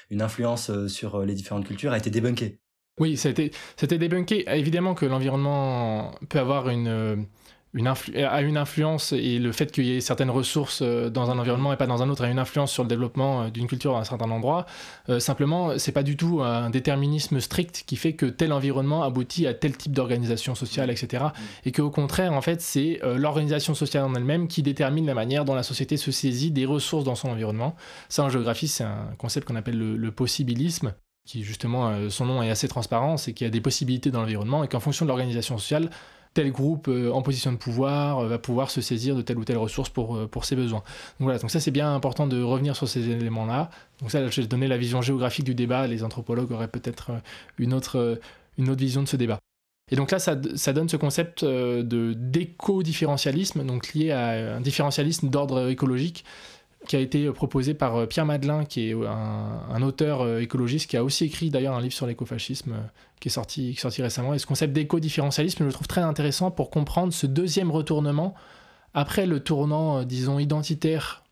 une influence sur les différentes cultures a été débunkée. Oui, c'était débunké. Évidemment que l'environnement peut avoir une une a une influence et le fait qu'il y ait certaines ressources euh, dans un environnement et pas dans un autre a une influence sur le développement euh, d'une culture à un certain endroit. Euh, simplement, c'est pas du tout un déterminisme strict qui fait que tel environnement aboutit à tel type d'organisation sociale, etc. Et qu'au contraire, en fait, c'est l'organisation sociale en elle-même qui détermine la manière dont la société se saisit des ressources dans son environnement. Ça, en géographie, c'est un concept qu'on appelle le, le possibilisme qui justement son nom est assez transparent, c'est qu'il y a des possibilités dans l'environnement et qu'en fonction de l'organisation sociale, tel groupe euh, en position de pouvoir euh, va pouvoir se saisir de telle ou telle ressource pour, euh, ses besoins. Donc voilà, ça c'est bien important de revenir sur ces éléments-là. Donc ça, j'ai donné la vision géographique du débat, les anthropologues auraient peut-être une autre, vision de ce débat. Et donc là, ça, donne ce concept d'éco-différentialisme, donc lié à un différentialisme d'ordre écologique, qui a été proposé par euh, Pierre Madelin, qui est un, auteur euh, écologiste, qui a aussi écrit d'ailleurs un livre sur l'écofascisme euh, qui est sorti récemment. Et ce concept d'éco-différentialisme, je le trouve très intéressant pour comprendre ce deuxième retournement, après le tournant, disons, identitaire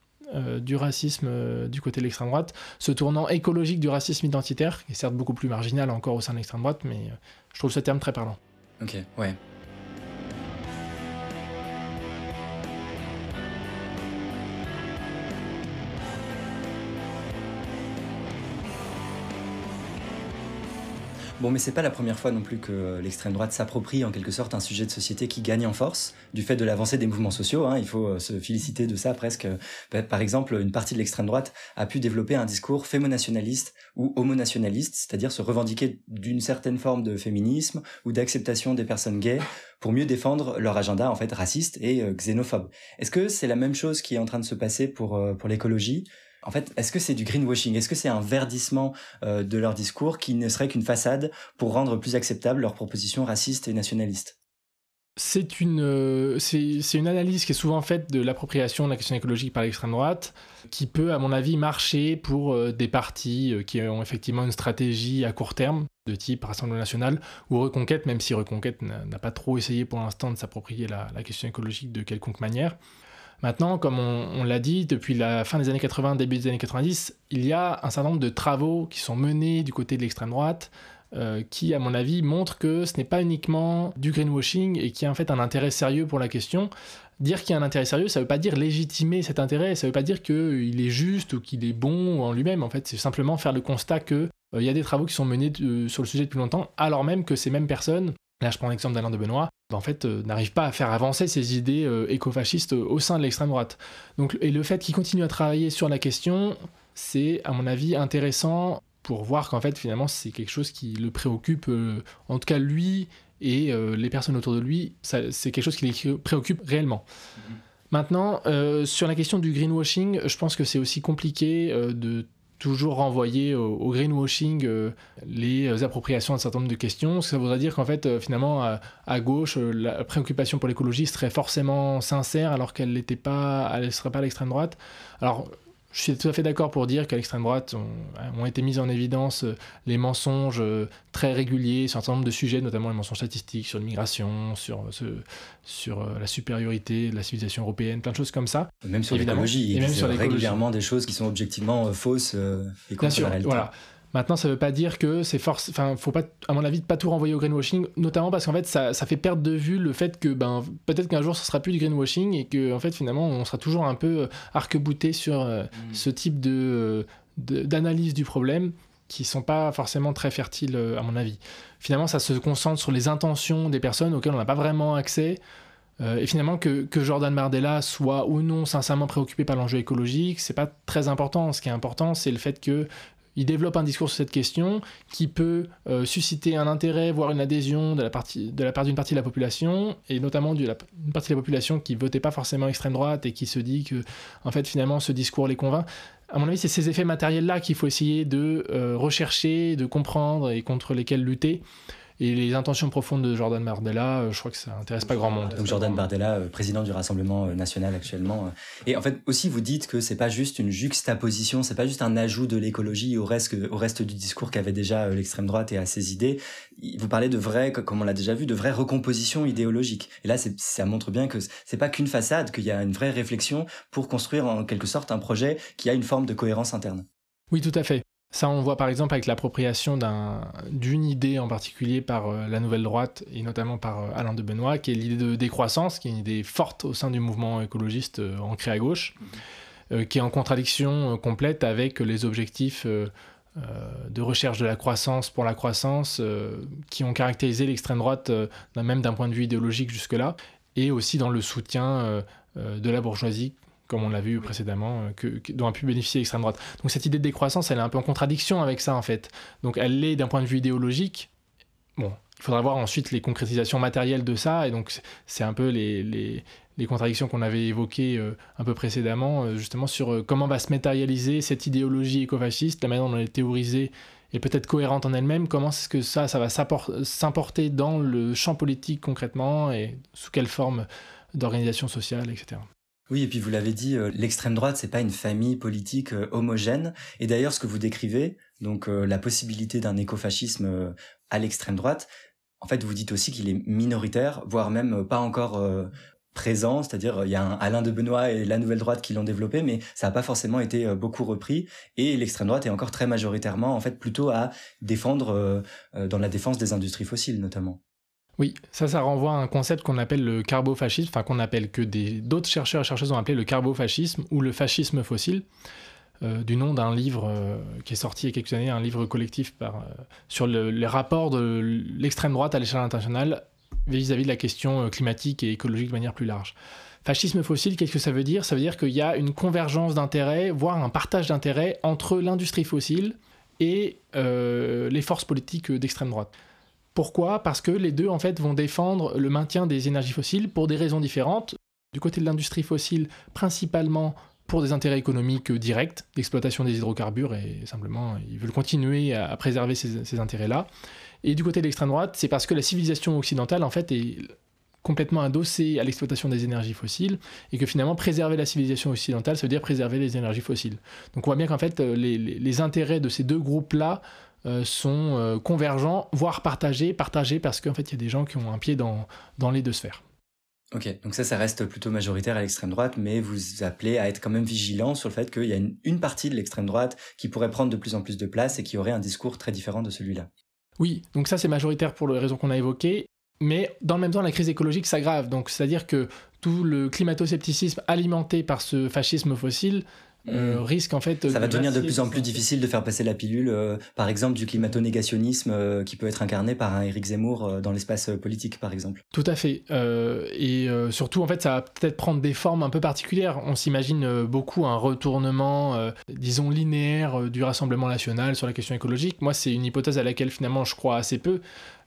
du racisme du côté de l'extrême droite, ce tournant écologique du racisme identitaire, qui est certes beaucoup plus marginal encore au sein de l'extrême droite, mais je trouve ce terme très parlant. Ok, ouais. Bon, mais c'est pas la première fois non plus que l'extrême droite s'approprie en quelque sorte un sujet de société qui gagne en force du fait de l'avancée des mouvements sociaux. Hein, il faut euh, se féliciter de ça presque. Par exemple, une partie de l'extrême droite a pu développer un discours fémonationaliste ou homonationaliste, c'est-à-dire se revendiquer d'une certaine forme de féminisme ou d'acceptation des personnes gays pour mieux défendre leur agenda en fait raciste et euh, xénophobe. Est-ce que c'est la même chose qui est en train de se passer pour euh, pour l'écologie? En fait, est-ce que c'est du greenwashing? Est-ce que c'est un verdissement euh, de leur discours qui ne serait qu'une façade pour rendre plus acceptable leurs propositions racistes et nationalistes? C'est une, euh, c'est, une analyse qui est souvent faite de l'appropriation de la question écologique par l'extrême droite, qui peut, à mon avis, marcher pour euh, des partis qui ont effectivement une stratégie à court terme, de type Rassemblement national ou Reconquête, même si Reconquête n'a, pas trop essayé pour l'instant de s'approprier la, la question écologique de quelconque manière. Maintenant, comme on, l'a dit, depuis la fin des années 80, début des années 90, il y a un certain nombre de travaux qui sont menés du côté de l'extrême droite, euh, qui, à mon avis, montrent que ce n'est pas uniquement du greenwashing et qu'il y a en fait un intérêt sérieux pour la question. Dire qu'il y a un intérêt sérieux, ça ne veut pas dire légitimer cet intérêt, ça ne veut pas dire qu'il est juste ou qu'il est bon en lui-même. En fait, c'est simplement faire le constat qu'il euh, y a des travaux qui sont menés euh, sur le sujet depuis longtemps, alors même que ces mêmes personnes Là, je prends l'exemple d'Alain de Benoît, en fait, euh, n'arrive pas à faire avancer ses idées euh, écofascistes au sein de l'extrême droite. Donc, et le fait qu'il continue à travailler sur la question, c'est, à mon avis, intéressant pour voir qu'en fait, finalement, c'est quelque chose qui le préoccupe, en tout cas lui et les personnes autour de lui, c'est quelque chose qui les préoccupe réellement. Mhm. Maintenant, sur la question du greenwashing, je pense que c'est aussi compliqué de toujours renvoyer au, greenwashing euh, les appropriations d'un certain nombre de questions. Ça voudrait dire qu'en fait, euh, finalement, à, gauche, euh, la préoccupation pour l'écologie serait forcément sincère alors qu'elle n'était pas, elle serait pas à l'extrême droite. Alors, je suis tout à fait d'accord pour dire qu'à l'extrême droite ont, été mis en évidence euh, les mensonges euh, très réguliers sur un certain nombre de sujets, notamment les mensonges statistiques sur l'immigration, sur, euh, sur la supériorité de la civilisation européenne, plein de choses comme ça. Même sur l'écologie, et même sur régulièrement des choses qui sont objectivement fausses et contre la réalité. Voilà. Maintenant, ça ne veut pas dire que c'est force. Enfin, faut pas, à mon avis, pas tout renvoyer au greenwashing, notamment parce qu'en fait, ça, ça, fait perdre de vue le fait que, ben, peut-être qu'un jour, ce sera plus du greenwashing et que, en fait, finalement, on sera toujours un peu euh, arc-bouté sur euh, mm. ce type de, d'analyse du problème qui sont pas forcément très fertiles, euh, à mon avis. Finalement, ça se concentre sur les intentions des personnes auxquelles on n'a pas vraiment accès. et finalement, que, que, Jordan Bardella soit ou non sincèrement préoccupé par l'enjeu écologique, c'est pas très important. Ce qui est important, c'est le fait que il développe un discours sur cette question qui peut euh, susciter un intérêt, voire une adhésion de la, de la part d'une partie de la population, et notamment d'une partie de la population qui votait pas forcément extrême droite et qui se dit que, en fait, finalement, ce discours les convainc. À mon avis, c'est ces effets matériels-là qu'il faut essayer de euh, rechercher, de comprendre et contre lesquels lutter. Et les intentions profondes de Jordan Bardella, euh, je crois que ça intéresse pas grand monde. Donc Jordan Bardella, euh, président du Rassemblement euh, national actuellement. Et en fait aussi vous dites que c'est pas juste une juxtaposition, c'est pas juste un ajout de l'écologie au reste au reste du discours qu'avait déjà l'extrême droite et à ses idées. Vous parlez de vraies, comme on l'a déjà vu, de vraies recompositions idéologiques. Et là, ça montre bien que c'est pas qu'une façade, qu'il y a une vraie réflexion pour construire en quelque sorte un projet qui a une forme de cohérence interne. Oui, tout à fait. Ça, on voit par exemple avec l'appropriation d'une idée en particulier par euh, la nouvelle droite et notamment par euh, Alain de Benoît, qui est l'idée de décroissance, qui est une idée forte au sein du mouvement écologiste euh, ancré à gauche, qui est en contradiction complète avec les objectifs de recherche de la croissance pour la croissance qui ont caractérisé l'extrême droite, même d'un point de vue idéologique jusque-là, et aussi dans le soutien de la bourgeoisie comme on l'a vu précédemment, euh, que, dont a pu bénéficier l'extrême droite. Donc cette idée de décroissance, elle est un peu en contradiction avec ça en fait. Donc elle l'est d'un point de vue idéologique. Bon, il faudra voir ensuite les concrétisations matérielles de ça, et donc c'est un peu les, les, les contradictions qu'on avait évoquées euh, un peu précédemment, euh, justement sur comment va se matérialiser cette idéologie écofasciste, la manière dont elle est théorisée est peut-être cohérente en elle-même, comment est-ce que ça, ça va s'importer dans le champ politique concrètement, et sous quelle forme d'organisation sociale, etc. Oui, et puis vous l'avez dit, euh, l'extrême droite, c'est pas une famille politique euh, homogène. Et d'ailleurs, ce que vous décrivez, donc euh, la possibilité d'un écofascisme à l'extrême droite, en fait, vous dites aussi qu'il est minoritaire, voire même pas encore présent, c'est-à-dire il y a un Alain de Benoît et la nouvelle droite qui l'ont développé, mais ça n'a pas forcément été beaucoup repris. Et l'extrême droite est encore très majoritairement, en fait, plutôt à défendre dans la défense des industries fossiles, notamment. Oui, ça, ça renvoie à un concept qu'on appelle le carbofascisme, enfin qu'on appelle que d'autres chercheurs et chercheuses ont appelé le carbofascisme ou le fascisme fossile, euh, du nom d'un livre euh, qui est sorti il y a quelques années, un livre collectif euh, sur les rapports de l'extrême droite à l'échelle internationale vis-à-vis de la question climatique et écologique de manière plus large. Fascisme fossile, qu'est-ce que ça veut dire? Ça veut dire qu'il y a une convergence d'intérêts, voire un partage d'intérêts entre l'industrie fossile et les forces politiques d'extrême droite. Pourquoi? Parce que les deux en fait vont défendre le maintien des énergies fossiles pour des raisons différentes. Du côté de l'industrie fossile, principalement pour des intérêts économiques directs, l'exploitation des hydrocarbures et simplement ils veulent continuer à, préserver ces, intérêts-là. Et du côté de l'extrême droite, c'est parce que la civilisation occidentale en fait est complètement adossée à l'exploitation des énergies fossiles et que finalement préserver la civilisation occidentale, ça veut dire préserver les énergies fossiles. Donc on voit bien qu'en fait les intérêts de ces deux groupes-là euh, sont euh, convergents, voire partagés, partagés parce qu'en fait il y a des gens qui ont un pied dans, dans les deux sphères. Ok, donc ça, ça reste plutôt majoritaire à l'extrême droite, mais vous appelez à être quand même vigilant sur le fait qu'il y a une, partie de l'extrême droite qui pourrait prendre de plus en plus de place et qui aurait un discours très différent de celui-là. Oui, donc ça c'est majoritaire pour les raisons qu'on a évoquées, mais dans le même temps la crise écologique s'aggrave, donc c'est-à-dire que tout le climato-scepticisme alimenté par ce fascisme fossile euh, Mm. risque en fait. Ça va devenir de plus en plus difficile de faire passer la pilule, euh, par exemple, du climato-négationnisme euh, qui peut être incarné par un Éric Zemmour dans l'espace politique, par exemple. Tout à fait. Et surtout, en fait, ça va peut-être prendre des formes un peu particulières. On s'imagine beaucoup un retournement, disons, linéaire du Rassemblement national sur la question écologique. Moi, c'est une hypothèse à laquelle finalement je crois assez peu.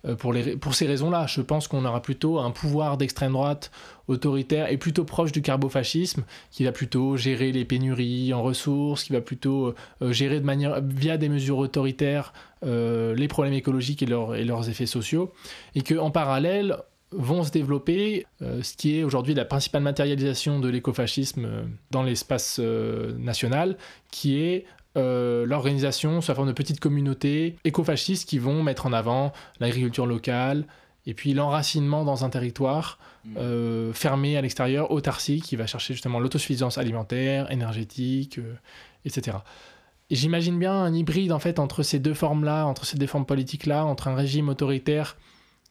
Euh, pour, ces raisons-là, je pense qu'on aura plutôt un pouvoir d'extrême droite autoritaire et plutôt proche du carbofascisme, qui va plutôt gérer les pénuries en ressources, qui va plutôt euh, gérer de manière via des mesures autoritaires euh, les problèmes écologiques et, leurs- et leurs effets sociaux, et qu'en parallèle vont se développer euh, ce qui est aujourd'hui la principale matérialisation de l'écofascisme euh, dans l'espace euh, national, qui est euh, l'organisation sous la forme de petites communautés écofascistes qui vont mettre en avant l'agriculture locale et puis l'enracinement dans un territoire euh, fermé à l'extérieur, autarcique, qui va chercher justement l'autosuffisance alimentaire, énergétique, euh, etc. Et j'imagine bien un hybride en fait entre ces deux formes-là, entre ces deux formes politiques-là, entre un régime autoritaire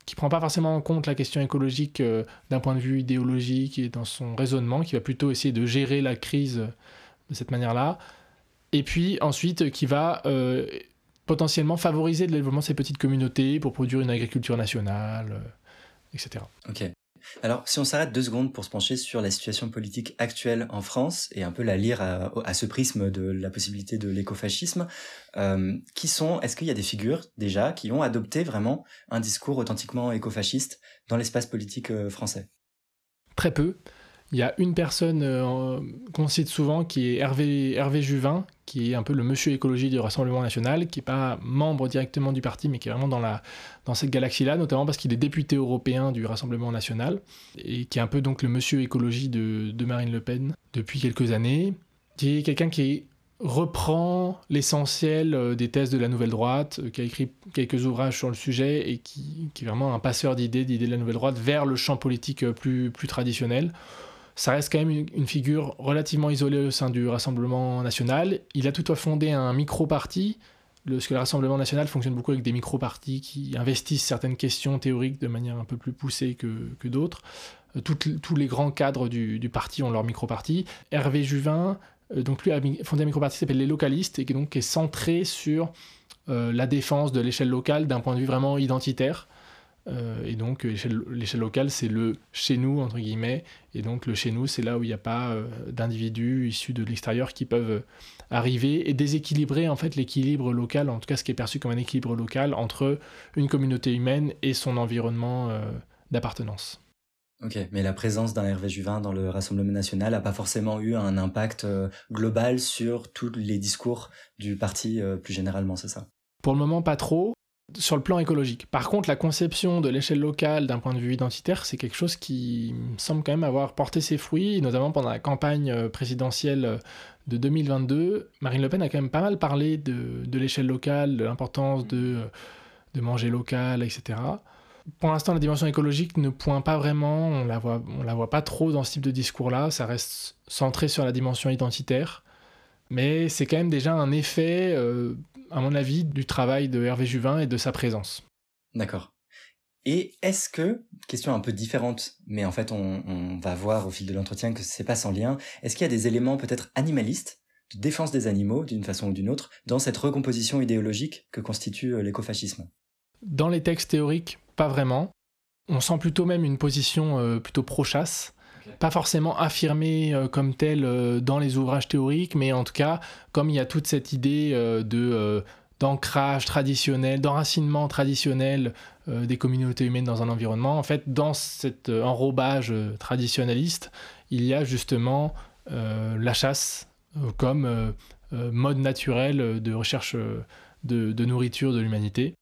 qui prend pas forcément en compte la question écologique euh, d'un point de vue idéologique et dans son raisonnement, qui va plutôt essayer de gérer la crise de cette manière-là, et puis ensuite qui va euh, potentiellement favoriser le développement de ces petites communautés pour produire une agriculture nationale, euh, etc. Ok. Alors, si on s'arrête deux secondes pour se pencher sur la situation politique actuelle en France et un peu la lire à, à ce prisme de la possibilité de l'écofascisme, euh, qui sont, est-ce qu'il y a des figures déjà qui ont adopté vraiment un discours authentiquement écofasciste dans l'espace politique français? Très peu. Il y a une personne euh, qu'on cite souvent qui est Hervé, Hervé Juvin, qui est un peu le monsieur écologie du Rassemblement national, qui n'est pas membre directement du parti, mais qui est vraiment dans, la, dans cette galaxie-là, notamment parce qu'il est député européen du Rassemblement national, et qui est un peu donc le monsieur écologie de, Marine Le Pen depuis quelques années, qui est quelqu'un qui reprend l'essentiel euh, des thèses de la nouvelle droite, euh, qui a écrit quelques ouvrages sur le sujet et qui, qui est vraiment un passeur d'idées, d'idées de la nouvelle droite vers le champ politique plus, plus traditionnel. Ça reste quand même une, figure relativement isolée au sein du Rassemblement national. Il a toutefois fondé un micro-parti, parce que le Rassemblement national fonctionne beaucoup avec des micro-partis qui investissent certaines questions théoriques de manière un peu plus poussée que, d'autres. Euh, tous les grands cadres du, parti ont leur micro-parti. Hervé Juvin, euh, donc lui a fondé un micro-parti qui s'appelle Les Localistes et qui, donc, est centré sur euh, la défense de l'échelle locale d'un point de vue vraiment identitaire. Euh, et donc l'échelle locale, c'est le chez nous, entre guillemets. Et donc le chez nous, c'est là où il n'y a pas euh, d'individus issus de l'extérieur qui peuvent euh, arriver et déséquilibrer en fait l'équilibre local, en tout cas ce qui est perçu comme un équilibre local entre une communauté humaine et son environnement euh, d'appartenance. Ok, mais la présence d'un Hervé Juvin dans le Rassemblement national n'a pas forcément eu un impact euh, global sur tous les discours du parti euh, plus généralement, c'est ça? Pour le moment, pas trop sur le plan écologique. Par contre, la conception de l'échelle locale d'un point de vue identitaire, c'est quelque chose qui semble quand même avoir porté ses fruits, notamment pendant la campagne euh, présidentielle euh, de 2022. Marine Le Pen a quand même pas mal parlé de, de l'échelle locale, de l'importance de, euh, de manger local, etc. Pour l'instant, la dimension écologique ne pointe pas vraiment, on la voit, on la voit pas trop dans ce type de discours-là, ça reste centré sur la dimension identitaire. Mais c'est quand même déjà un effet, euh, à mon avis, du travail de Hervé Juvin et de sa présence. D'accord. Et est-ce que, question un peu différente, mais en fait on, on va voir au fil de l'entretien que c'est pas sans lien, est-ce qu'il y a des éléments peut-être animalistes, de défense des animaux d'une façon ou d'une autre, dans cette recomposition idéologique que constitue euh, l'écofascisme? Dans les textes théoriques, pas vraiment. On sent plutôt même une position euh, plutôt pro-chasse. Pas forcément affirmée euh, comme telle euh, dans les ouvrages théoriques, mais en tout cas, comme il y a toute cette idée euh, d'ancrage traditionnel, d'enracinement traditionnel des communautés humaines dans un environnement, en fait, dans cet enrobage traditionnaliste, il y a justement la chasse comme mode naturel de recherche de nourriture de l'humanité.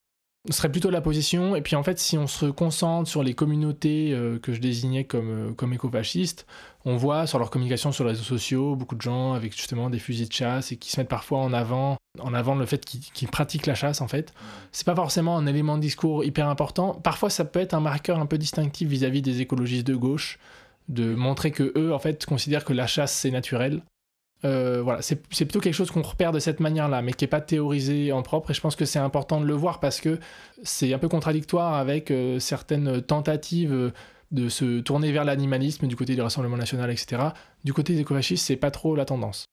Ce serait plutôt la position. Et puis en fait, si on se concentre sur les communautés euh, que je désignais comme, euh, comme écofascistes, on voit sur leur communication sur les réseaux sociaux beaucoup de gens avec justement des fusils de chasse et qui se mettent parfois en avant, en avant le fait qu'ils pratiquent la chasse en fait. C'est pas forcément un élément de discours hyper important. Parfois, ça peut être un marqueur un peu distinctif vis-à-vis des écologistes de gauche, de montrer que eux en fait considèrent que la chasse c'est naturel. Euh, voilà, c'est plutôt quelque chose qu'on repère de cette manière-là, mais qui n'est pas théorisé en propre. Et je pense que c'est important de le voir parce que c'est un peu contradictoire avec euh, certaines tentatives de se tourner vers l'animalisme du côté du Rassemblement national, etc. Du côté des écofascistes, c'est pas trop la tendance.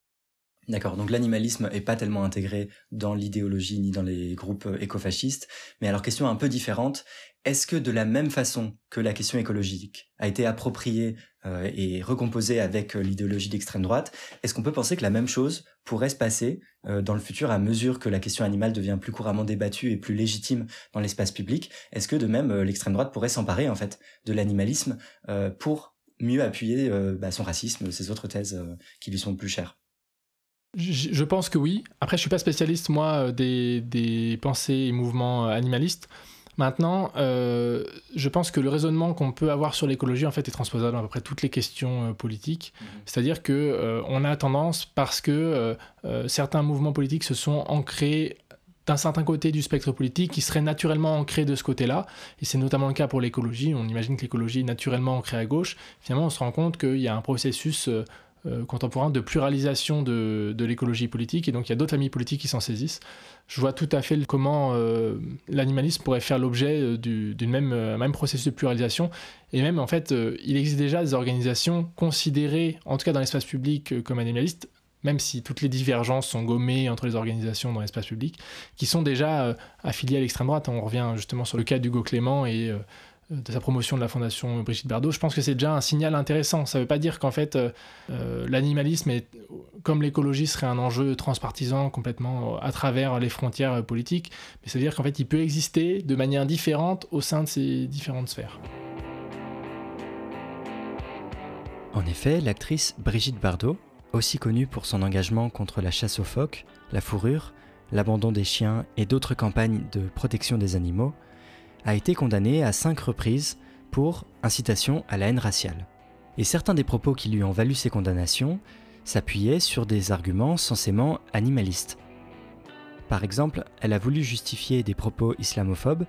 D'accord, donc l'animalisme est pas tellement intégré dans l'idéologie ni dans les groupes euh, écofascistes. Mais alors, question un peu différente, est-ce que de la même façon que la question écologique a été appropriée euh, et recomposée avec euh, l'idéologie d'extrême droite, est-ce qu'on peut penser que la même chose pourrait se passer dans le futur à mesure que la question animale devient plus couramment débattue et plus légitime dans l'espace public? Est-ce que de même l'extrême droite pourrait s'emparer en fait de l'animalisme pour mieux appuyer bah, son racisme, ses autres thèses qui lui sont plus chères? Je pense que oui. Après, je suis pas spécialiste, moi, euh, des, pensées et mouvements euh, animalistes. Maintenant, euh, je pense que le raisonnement qu'on peut avoir sur l'écologie, en fait, est transposable à peu près toutes les questions politiques. Mhm. C'est-à-dire que on a tendance, parce que certains mouvements politiques se sont ancrés d'un certain côté du spectre politique qui serait naturellement ancré de ce côté-là, et c'est notamment le cas pour l'écologie, on imagine que l'écologie est naturellement ancrée à gauche, finalement on se rend compte qu'il y a un processus euh, contemporain de pluralisation de, l'écologie politique, et donc il y a d'autres familles politiques qui s'en saisissent. Je vois tout à fait comment euh, l'animalisme pourrait faire l'objet euh, d'une même, même processus de pluralisation, et même en fait, il existe déjà des organisations considérées, en tout cas dans l'espace public, comme animalistes, même si toutes les divergences sont gommées entre les organisations dans l'espace public, qui sont déjà affiliées à l'extrême droite. On revient justement sur le cas d'Hugo Clément et de sa promotion de la fondation Brigitte Bardot, je pense que c'est déjà un signal intéressant. Ça ne veut pas dire qu'en fait euh, euh, l'animalisme, comme l'écologie, serait un enjeu transpartisan complètement à travers les frontières politiques, mais ça veut dire qu'en fait il peut exister de manière différente au sein de ces différentes sphères. En effet, l'actrice Brigitte Bardot, aussi connue pour son engagement contre la chasse aux phoques, la fourrure, l'abandon des chiens et d'autres campagnes de protection des animaux, a été condamné à cinq reprises pour incitation à la haine raciale. Et certains des propos qui lui ont valu ces condamnations s'appuyaient sur des arguments censément animalistes. Par exemple, elle a voulu justifier des propos islamophobes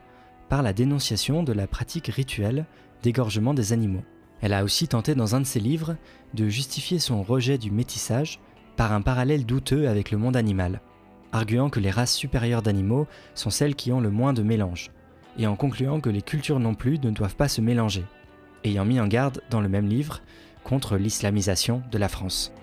par la dénonciation de la pratique rituelle d'égorgement des animaux. Elle a aussi tenté dans un de ses livres de justifier son rejet du métissage par un parallèle douteux avec le monde animal, arguant que les races supérieures d'animaux sont celles qui ont le moins de mélange, et en concluant que les cultures non plus ne doivent pas se mélanger, ayant mis en garde dans le même livre contre l'islamisation de la France.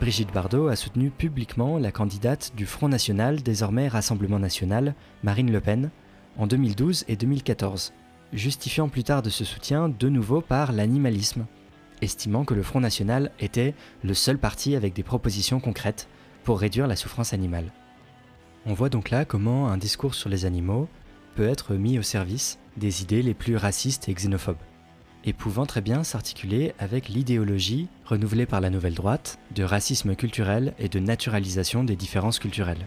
Brigitte Bardot a soutenu publiquement la candidate du Front National, désormais Rassemblement National, Marine Le Pen, en 2012 et 2014, justifiant plus tard de ce soutien de nouveau par l'animalisme, estimant que le Front National était le seul parti avec des propositions concrètes pour réduire la souffrance animale. On voit donc là comment un discours sur les animaux, peut être mis au service des idées les plus racistes et xénophobes, et pouvant très bien s'articuler avec l'idéologie renouvelée par la nouvelle droite de racisme culturel et de naturalisation des différences culturelles.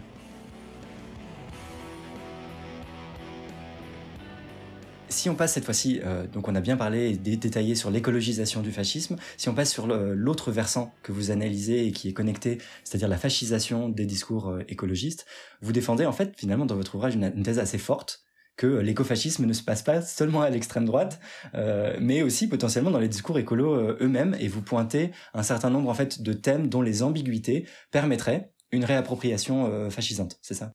Si on passe cette fois-ci, euh, donc on a bien parlé et détaillé sur l'écologisation du fascisme, si on passe sur l'autre versant que vous analysez et qui est connecté, c'est-à-dire la fascisation des discours euh, écologistes, vous défendez en fait finalement dans votre ouvrage une thèse assez forte que l'écofascisme ne se passe pas seulement à l'extrême droite, euh, mais aussi potentiellement dans les discours écolos euh, eux-mêmes, et vous pointez un certain nombre en fait de thèmes dont les ambiguïtés permettraient une réappropriation euh, fascisante, c'est ça?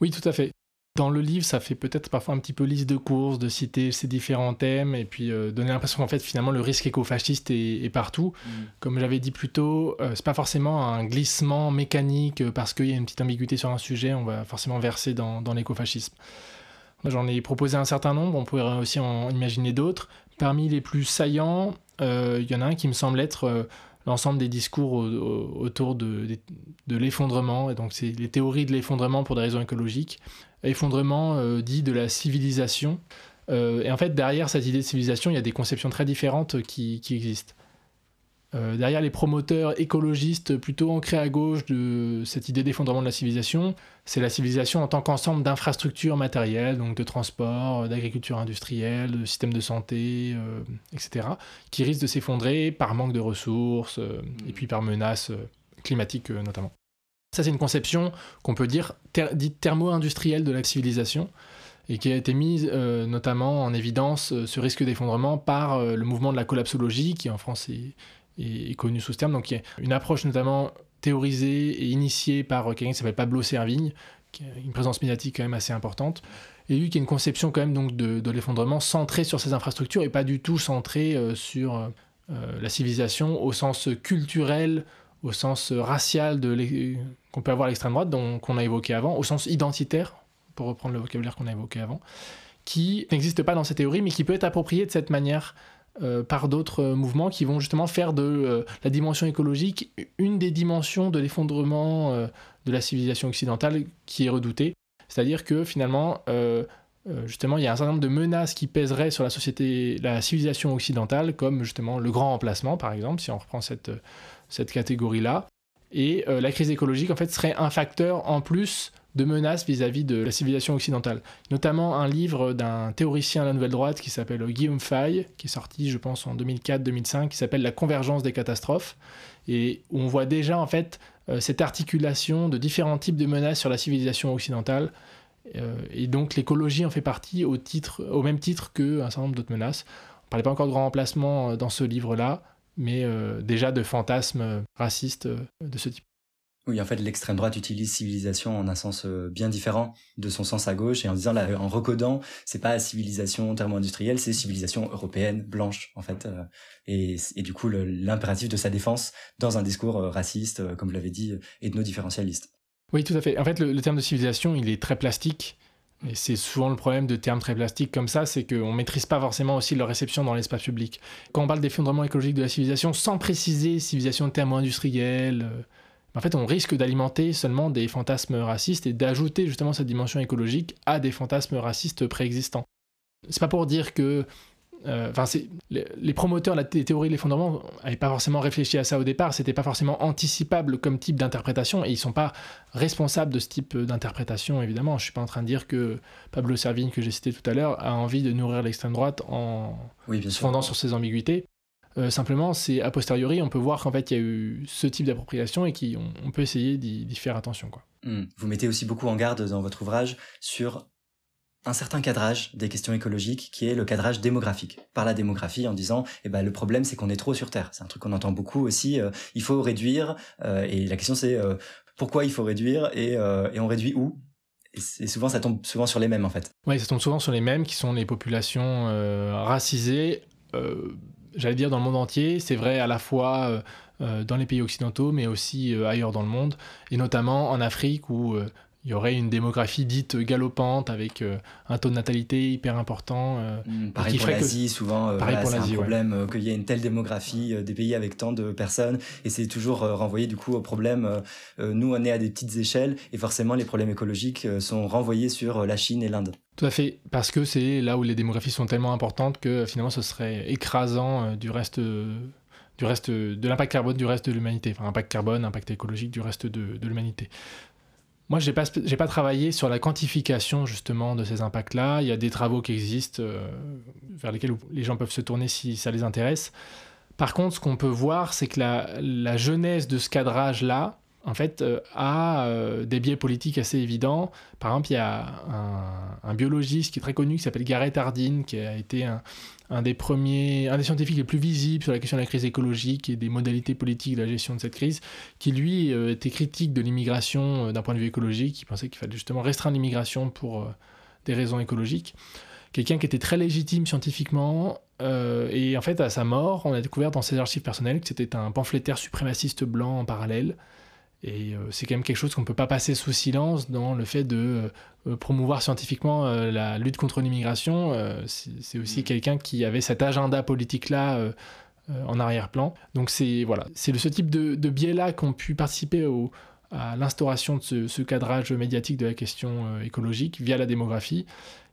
Oui, tout à fait. Dans le livre, ça fait peut-être parfois un petit peu liste de courses, de citer ces différents thèmes et puis donner l'impression qu'en fait finalement le risque écofasciste est, partout. Mm. Comme j'avais dit plus tôt, c'est pas forcément un glissement mécanique parce qu'il y a une petite ambiguïté sur un sujet, on va forcément verser dans, dans l'écofascisme. J'en ai proposé un certain nombre, on pourrait aussi en imaginer d'autres. Parmi les plus saillants, euh, il y en a un qui me semble être euh, l'ensemble des discours autour de, l'effondrement, et donc c'est les théories de l'effondrement pour des raisons écologiques. Effondrement euh, dit de la civilisation. et en fait, derrière cette idée de civilisation, il y a des conceptions très différentes qui existent. Euh, derrière les promoteurs écologistes plutôt ancrés à gauche de cette idée d'effondrement de la civilisation, c'est la civilisation en tant qu'ensemble d'infrastructures matérielles, donc de transport, euh, d'agriculture industrielle, de système de santé, euh, etc., qui risquent de s'effondrer par manque de ressources et puis par menaces climatiques notamment. Ça, c'est une conception qu'on peut dire dite thermo-industrielle de la civilisation et qui a été mise notamment en évidence ce risque d'effondrement par le mouvement de la collapsologie, qui en France est, est, connu sous ce terme. Donc il y a une approche notamment théorisée et initiée par quelqu'un qui s'appelle Pablo Servigne, qui a une présence médiatique quand même assez importante, et lui qui a une conception quand même donc de, l'effondrement centrée sur ces infrastructures et pas du tout centrée euh, sur euh, la civilisation au sens culturel au sens racial qu'on peut avoir à l'extrême droite, qu'on a évoqué avant, au sens identitaire, pour reprendre le vocabulaire qu'on a évoqué avant, qui n'existe pas dans cette théorie, mais qui peut être approprié de cette manière euh, par d'autres euh, mouvements qui vont justement faire de euh, la dimension écologique une des dimensions de l'effondrement de la civilisation occidentale qui est redoutée. C'est-à-dire que finalement, justement, il y a un certain nombre de menaces qui pèseraient sur la société, la civilisation occidentale, comme justement le grand emplacement, par exemple, si on reprend cette, cette catégorie-là. Et la crise écologique, en fait, serait un facteur en plus de menaces vis-à-vis de la civilisation occidentale. Notamment un livre d'un théoricien de la nouvelle droite qui s'appelle Guillaume Fay, qui est sorti, je pense, en 2004-2005, qui s'appelle La convergence des catastrophes, et où on voit déjà en fait euh, cette articulation de différents types de menaces sur la civilisation occidentale. Euh, et donc l'écologie en fait partie au, même titre qu'un certain nombre d'autres menaces. On ne parlait pas encore de grand emplacement euh, dans ce livre-là, mais déjà de fantasmes racistes de ce type. Oui, en fait, l'extrême droite utilise civilisation en un sens euh, bien différent de son sens à gauche et en disant, là, en recodant, c'est pas civilisation thermo-industrielle, c'est civilisation européenne, blanche, en fait. Euh, et, et du coup, l'impératif de sa défense dans un discours euh, raciste, comme vous l'avez dit, ethno-différentialiste. Oui, tout à fait. En fait, le, terme de civilisation, il est très plastique. Et c'est souvent le problème de termes très plastiques comme ça, c'est qu'on ne maîtrise pas forcément aussi leur réception dans l'espace public. Quand on parle d'effondrement écologique de la civilisation, sans préciser civilisation thermo-industrielle, en fait, on risque d'alimenter seulement des fantasmes racistes et d'ajouter justement cette dimension écologique à des fantasmes racistes préexistants. C'est pas pour dire que euh, enfin, les, promoteurs de la théorie de l'effondrement n'avaient pas forcément réfléchi à ça au départ, c'était pas forcément anticipable comme type d'interprétation, et ils sont pas responsables de ce type d'interprétation, évidemment. Je suis pas en train de dire que Pablo Servigne, que j'ai cité tout à l'heure, a envie de nourrir l'extrême droite en se fondant sur ses ambiguïtés. Euh, simplement, c'est a posteriori, on peut voir qu'en fait, il y a eu ce type d'appropriation et qu'on on peut essayer d'y faire attention. Quoi. Hmm. Vous mettez aussi beaucoup en garde dans votre ouvrage sur un certain cadrage des questions écologiques qui est le cadrage démographique. Par la démographie en disant, eh ben, le problème c'est qu'on est trop sur Terre. C'est un truc qu'on entend beaucoup aussi. Euh, il faut réduire. Euh, et la question c'est pourquoi il faut réduire et, et on réduit où? Et souvent, ça tombe souvent sur les mêmes, en fait. Oui, ça tombe souvent sur les mêmes, qui sont les populations racisées, j'allais dire dans le monde entier. C'est vrai à la fois euh, euh, dans les pays occidentaux, mais aussi euh, ailleurs dans le monde, et notamment en Afrique où il y aurait une démographie dite galopante avec euh, un taux de natalité hyper important. Euh, mmh, pareil pour l'Asie, souvent, euh, c'est un problème qu'il y ait une telle démographie des pays avec tant de personnes, et c'est toujours renvoyé du coup au problème. nous, on est à des petites échelles, et forcément, les problèmes écologiques sont renvoyés sur la Chine et l'Inde. Tout à fait, parce que c'est là où les démographies sont tellement importantes que finalement, ce serait écrasant du reste du reste de l'impact carbone du reste de l'humanité, enfin impact carbone, impact écologique du reste de, de l'humanité. Moi, je n'ai pas, pas travaillé sur la quantification justement de ces impacts-là. Il y a des travaux qui existent euh, vers lesquels les gens peuvent se tourner si ça les intéresse. Par contre, ce qu'on peut voir, c'est que la, la, genèse de ce cadrage-là, en fait, euh, a euh, des biais politiques assez évidents. Par exemple, il y a un, un biologiste qui est très connu qui s'appelle Gareth Hardin, qui a été un, un des premiers, un des scientifiques les plus visibles sur la question de la crise écologique et des modalités politiques de la gestion de cette crise, qui lui euh, était critique de l'immigration euh, d'un point de vue écologique, qui pensait qu'il fallait justement restreindre l'immigration pour euh, des raisons écologiques. Quelqu'un qui était très légitime scientifiquement, et en fait à sa mort, on a découvert dans ses archives personnelles que c'était un pamphlétaire suprémaciste blanc en parallèle, et euh, c'est quand même quelque chose qu'on ne peut pas passer sous silence dans le fait de euh, euh, promouvoir scientifiquement la lutte contre l'immigration. c'est aussi mm. quelqu'un qui avait cet agenda politique-là en arrière-plan. Donc c'est voilà, c'est ce type de, biais-là qui ont pu participer à l'instauration de ce, ce, cadrage médiatique de la question écologique via la démographie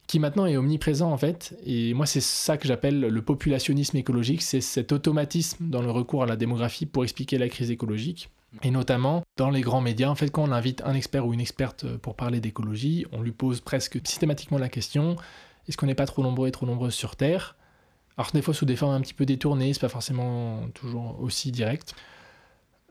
qui maintenant est omniprésent en fait. Et moi, c'est ça que j'appelle le populationnisme écologique, c'est cet automatisme dans le recours à la démographie pour expliquer la crise écologique. Et notamment dans les grands médias, en fait, quand on invite un expert ou une experte euh, pour parler d'écologie, on lui pose presque systématiquement la question est-ce qu'on n'est pas trop nombreux et trop nombreuses sur Terre? Alors, des fois, sous des formes un petit peu détournées, c'est pas forcément toujours aussi direct.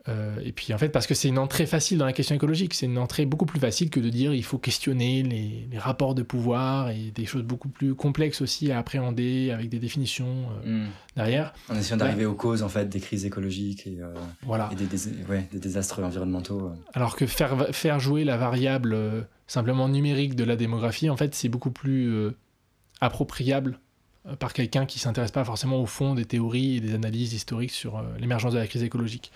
Euh, et puis en fait, parce que c'est une entrée facile dans la question écologique, c'est une entrée beaucoup plus facile que de dire il faut questionner les, rapports de pouvoir et des choses beaucoup plus complexes aussi à appréhender avec des définitions euh, hmm. derrière. En essayant d'arriver aux causes en fait des crises écologiques et, euh, voilà. et des, des, désastres environnementaux. Alors que faire, faire jouer la variable simplement numérique de la démographie, en fait, c'est beaucoup plus appropriable par quelqu'un qui s'intéresse pas forcément au fond des théories et des analyses historiques sur l'émergence de la crise écologique.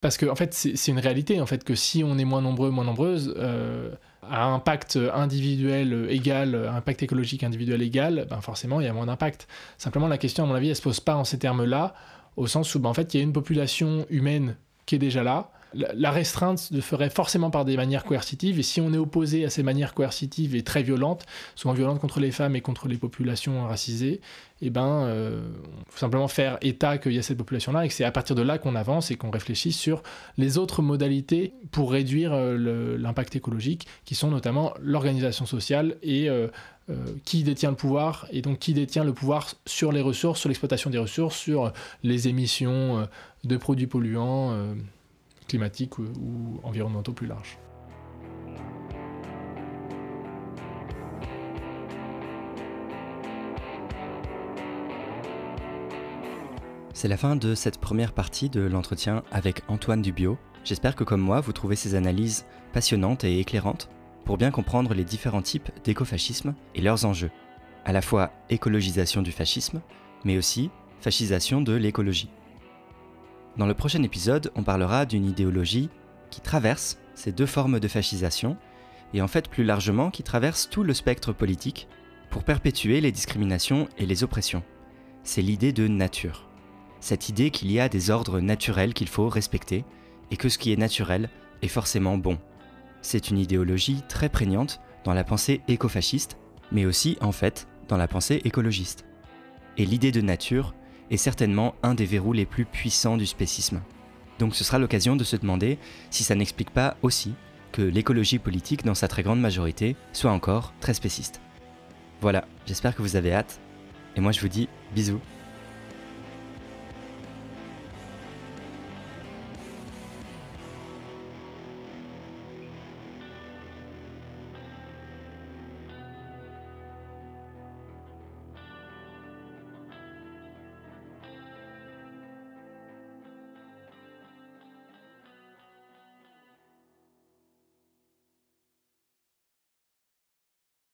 Parce que en fait, c'est une réalité en fait que si on est moins nombreux, moins nombreuses, euh, à impact individuel égal, impact écologique individuel égal, ben forcément il y a moins d'impact. Simplement la question à mon avis, elle se pose pas en ces termes-là, au sens où ben, en fait il y a une population humaine qui est déjà là, la restreinte se ferait forcément par des manières coercitives, et si on est opposé à ces manières coercitives et très violentes, souvent violentes contre les femmes et contre les populations racisées, eh ben, euh, faut simplement faire état qu'il y a cette population-là, et que c'est à partir de là qu'on avance et qu'on réfléchit sur les autres modalités pour réduire euh, l'impact écologique, qui sont notamment l'organisation sociale et euh, euh, qui détient le pouvoir, et donc qui détient le pouvoir sur les ressources, sur l'exploitation des ressources, sur les émissions de produits polluants climatiques ou, environnementaux plus larges. C'est la fin de cette première partie de l'entretien avec Antoine Dubio. J'espère que comme moi, vous trouvez ces analyses passionnantes et éclairantes pour bien comprendre les différents types d'écofascisme et leurs enjeux. À la fois écologisation du fascisme, mais aussi fascisation de l'écologie. Dans le prochain épisode, on parlera d'une idéologie qui traverse ces deux formes de fascisation, et en fait plus largement qui traverse tout le spectre politique pour perpétuer les discriminations et les oppressions. C'est l'idée de nature. Cette idée qu'il y a des ordres naturels qu'il faut respecter, et que ce qui est naturel est forcément bon. C'est une idéologie très prégnante dans la pensée écofasciste, mais aussi en fait dans la pensée écologiste. Et l'idée de nature est certainement un des verrous les plus puissants du spécisme. Donc ce sera l'occasion de se demander si ça n'explique pas aussi que l'écologie politique, dans sa très grande majorité, soit encore très spéciste. Voilà, j'espère que vous avez hâte, et moi je vous dis bisous